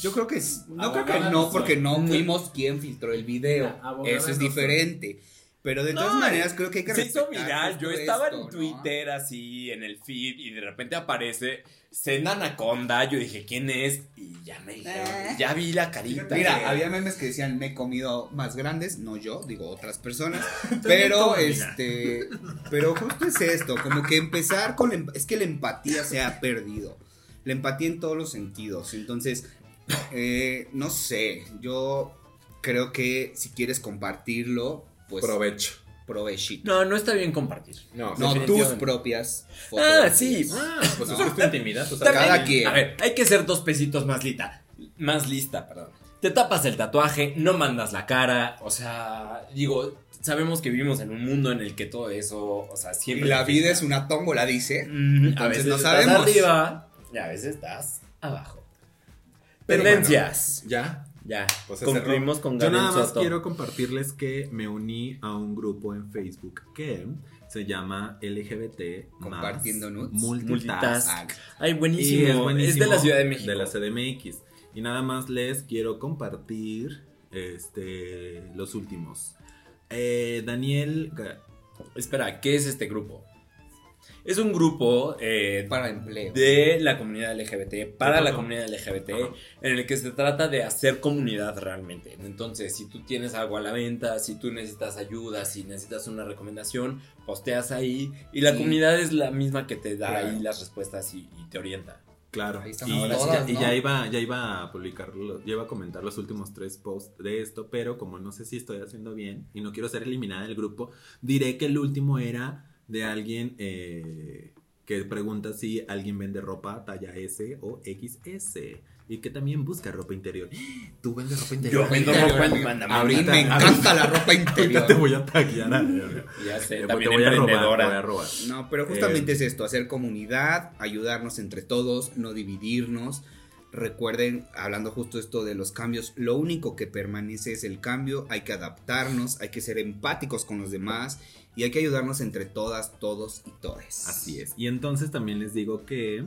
Yo creo que no creo que no, porque no fuimos quien filtró el video. Abogada Eso es diferente. Pero de todas No, maneras creo que hay que Se hizo viral. Yo estaba esto, en ¿no? Twitter así, en el feed, y de repente aparece Senda Anaconda. Yo dije, ¿quién es? Y ya me dijeron, Eh. ya vi la carita. Mira, había memes que decían me he comido más grandes, no yo, digo otras personas, pero este, pero justo es esto, como que empezar con la em- es que la empatía se ha perdido, la empatía en todos los sentidos, entonces, eh, no sé, yo creo que si quieres compartirlo, pues Provecho. provechito. No, no está bien compartir. No, No, tus propias Ah, sí. Ah, pues No. eso es tu intimidad. O sea, Cada quien. A ver, hay que ser dos pesitos más lista. Más lista, perdón. Te tapas el tatuaje, no mandas la cara. O sea, digo, sabemos que vivimos en un mundo en el que todo eso, o sea, Y siempre. la vida es una tómbola, dice. Mm, a veces no estás sabemos. arriba y a veces estás abajo. Pero Tendencias. Ya. Ya, Pues concluimos con Yo nada más Soto. quiero compartirles que me uní a un grupo en Facebook que se llama LGBT Compartiendo. Multitask. Ay, buenísimo. es buenísimo. Es de la Ciudad de México. De la CDMX. Y nada más les quiero compartir este, los últimos. Eh, Daniel. Espera, ¿qué es este grupo? Es un grupo eh, para empleo. de la comunidad LGBT, para la comunidad LGBT, Ajá. en el que se trata de hacer comunidad realmente. Entonces, si tú tienes algo a la venta, si tú necesitas ayuda, si necesitas una recomendación, posteas ahí y la comunidad es la misma que te da Claro. ahí las respuestas y, y te orienta. Claro. Ahí Y, estamos y todas, ya, y ¿no? ya iba, ya iba a publicarlo, ya iba a comentar los últimos tres posts de esto, pero como no sé si estoy haciendo bien y no quiero ser eliminada del grupo, diré que el último era de alguien eh, que pregunta si alguien vende ropa talla S o XS y que también busca ropa interior. Tú vendes ropa interior. Yo vendo Interior, ropa mandamiento. Ahorita Ahorita- me encanta la ropa Ahorita interior. te voy a taguear. a- Ya sé, te también voy a robar, te voy a robar. No, pero justamente Eh, es esto, hacer comunidad, ayudarnos entre todos, no dividirnos. Recuerden, hablando justo esto de los cambios, lo único que permanece es el cambio, hay que adaptarnos, hay que ser empáticos con los demás y hay que ayudarnos entre todas, todos y todes. Así es. Y entonces también les digo que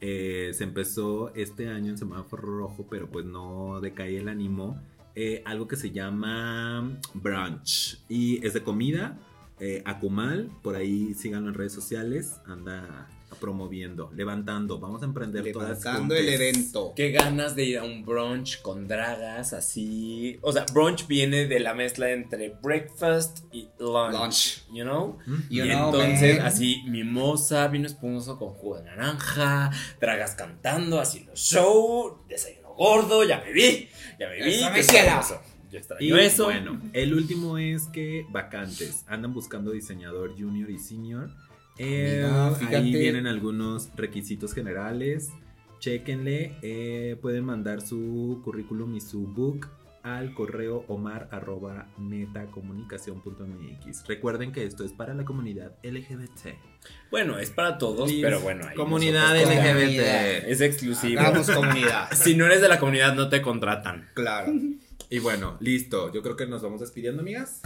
eh, se empezó este año en semáforo rojo, pero pues no decae el ánimo. eh, algo que se llama brunch. Y es de comida. Eh, por ahí síganlo en redes sociales. Anda promoviendo, levantando. Vamos a emprender todas Levantando el evento. Qué ganas de ir a un brunch con dragas así. O sea, brunch viene de la mezcla entre breakfast y lunch. Lunch. You know? ¿Mm? You y know, entonces, man. así, mimosa, vino espumoso con jugo de naranja, dragas cantando, haciendo show, desayuno gordo, ya me vi, ya me vi. Eso me Y extraño eso. bueno, el último es que vacantes. Andan buscando diseñador junior y senior. Eh, Mira, fíjate. ahí vienen algunos requisitos generales. Chequenle. eh, pueden mandar su currículum y su book al correo omar arroba netacomunicación.mx. Recuerden que esto es para la comunidad LGBT. Bueno, es para todos, Please. pero bueno. ahí Comunidad LGBT. Es exclusivo. Hagamos comunidad. Si no eres de la comunidad, no te contratan. Claro. Y bueno, listo. Yo creo que nos vamos despidiendo, amigas.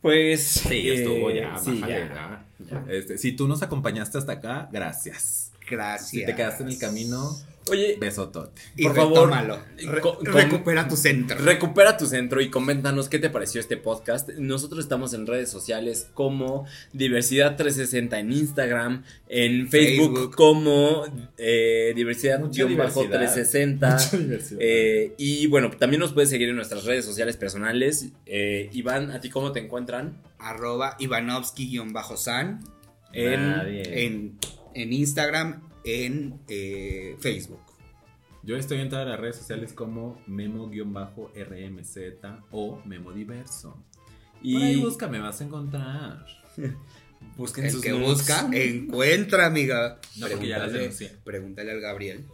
Pues. Sí, estuvo eh, ya. sí, bájale, ya. Este, si tú nos acompañaste hasta acá, gracias. Gracias. Si te quedaste en el camino, Oye, besotote. Y Por favor. Re- recupera tu centro. Recupera tu centro y coméntanos qué te pareció este podcast. Nosotros estamos en redes sociales como Diversidad 360 en Instagram, en Facebook, Facebook. como eh, Mucha diversidad. Diversidad-360. Eh, y bueno, también nos puedes seguir en nuestras redes sociales personales. Eh, Iván, ¿a ti cómo te encuentran? Arroba Ivanovsky-san En, en, en Instagram, en eh, Facebook. Yo estoy en todas las redes sociales como memo-rmz o Memo Diverso. y Por ahí busca, me vas a encontrar. busquen El sus que nudes. busca, encuentra, amiga. No, porque ya las denuncié. Pregúntale al Gabriel.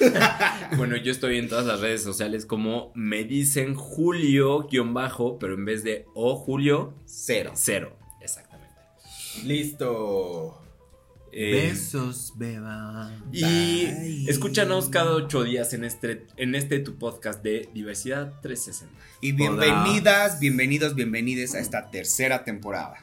Bueno, yo estoy en todas las redes sociales como me dicen Julio guion bajo, pero en vez de O Julio, Cero. cero. Exactamente. Listo. Eh, Besos, beba. Y Bye. escúchanos cada ocho días en este, en este tu podcast de Diversidad 360. Y bienvenidas, bienvenidos, bienvenides a esta tercera temporada.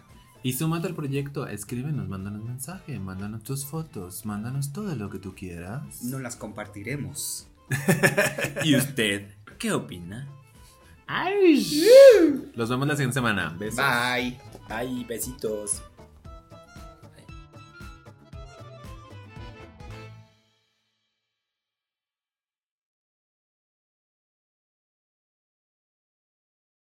Y súmate al proyecto, escríbenos, mándanos mensaje, mándanos tus fotos, mándanos todo lo que tú quieras. No las compartiremos. ¿Y usted qué opina? Los vemos la siguiente semana. Besos. Bye. Bye, besitos.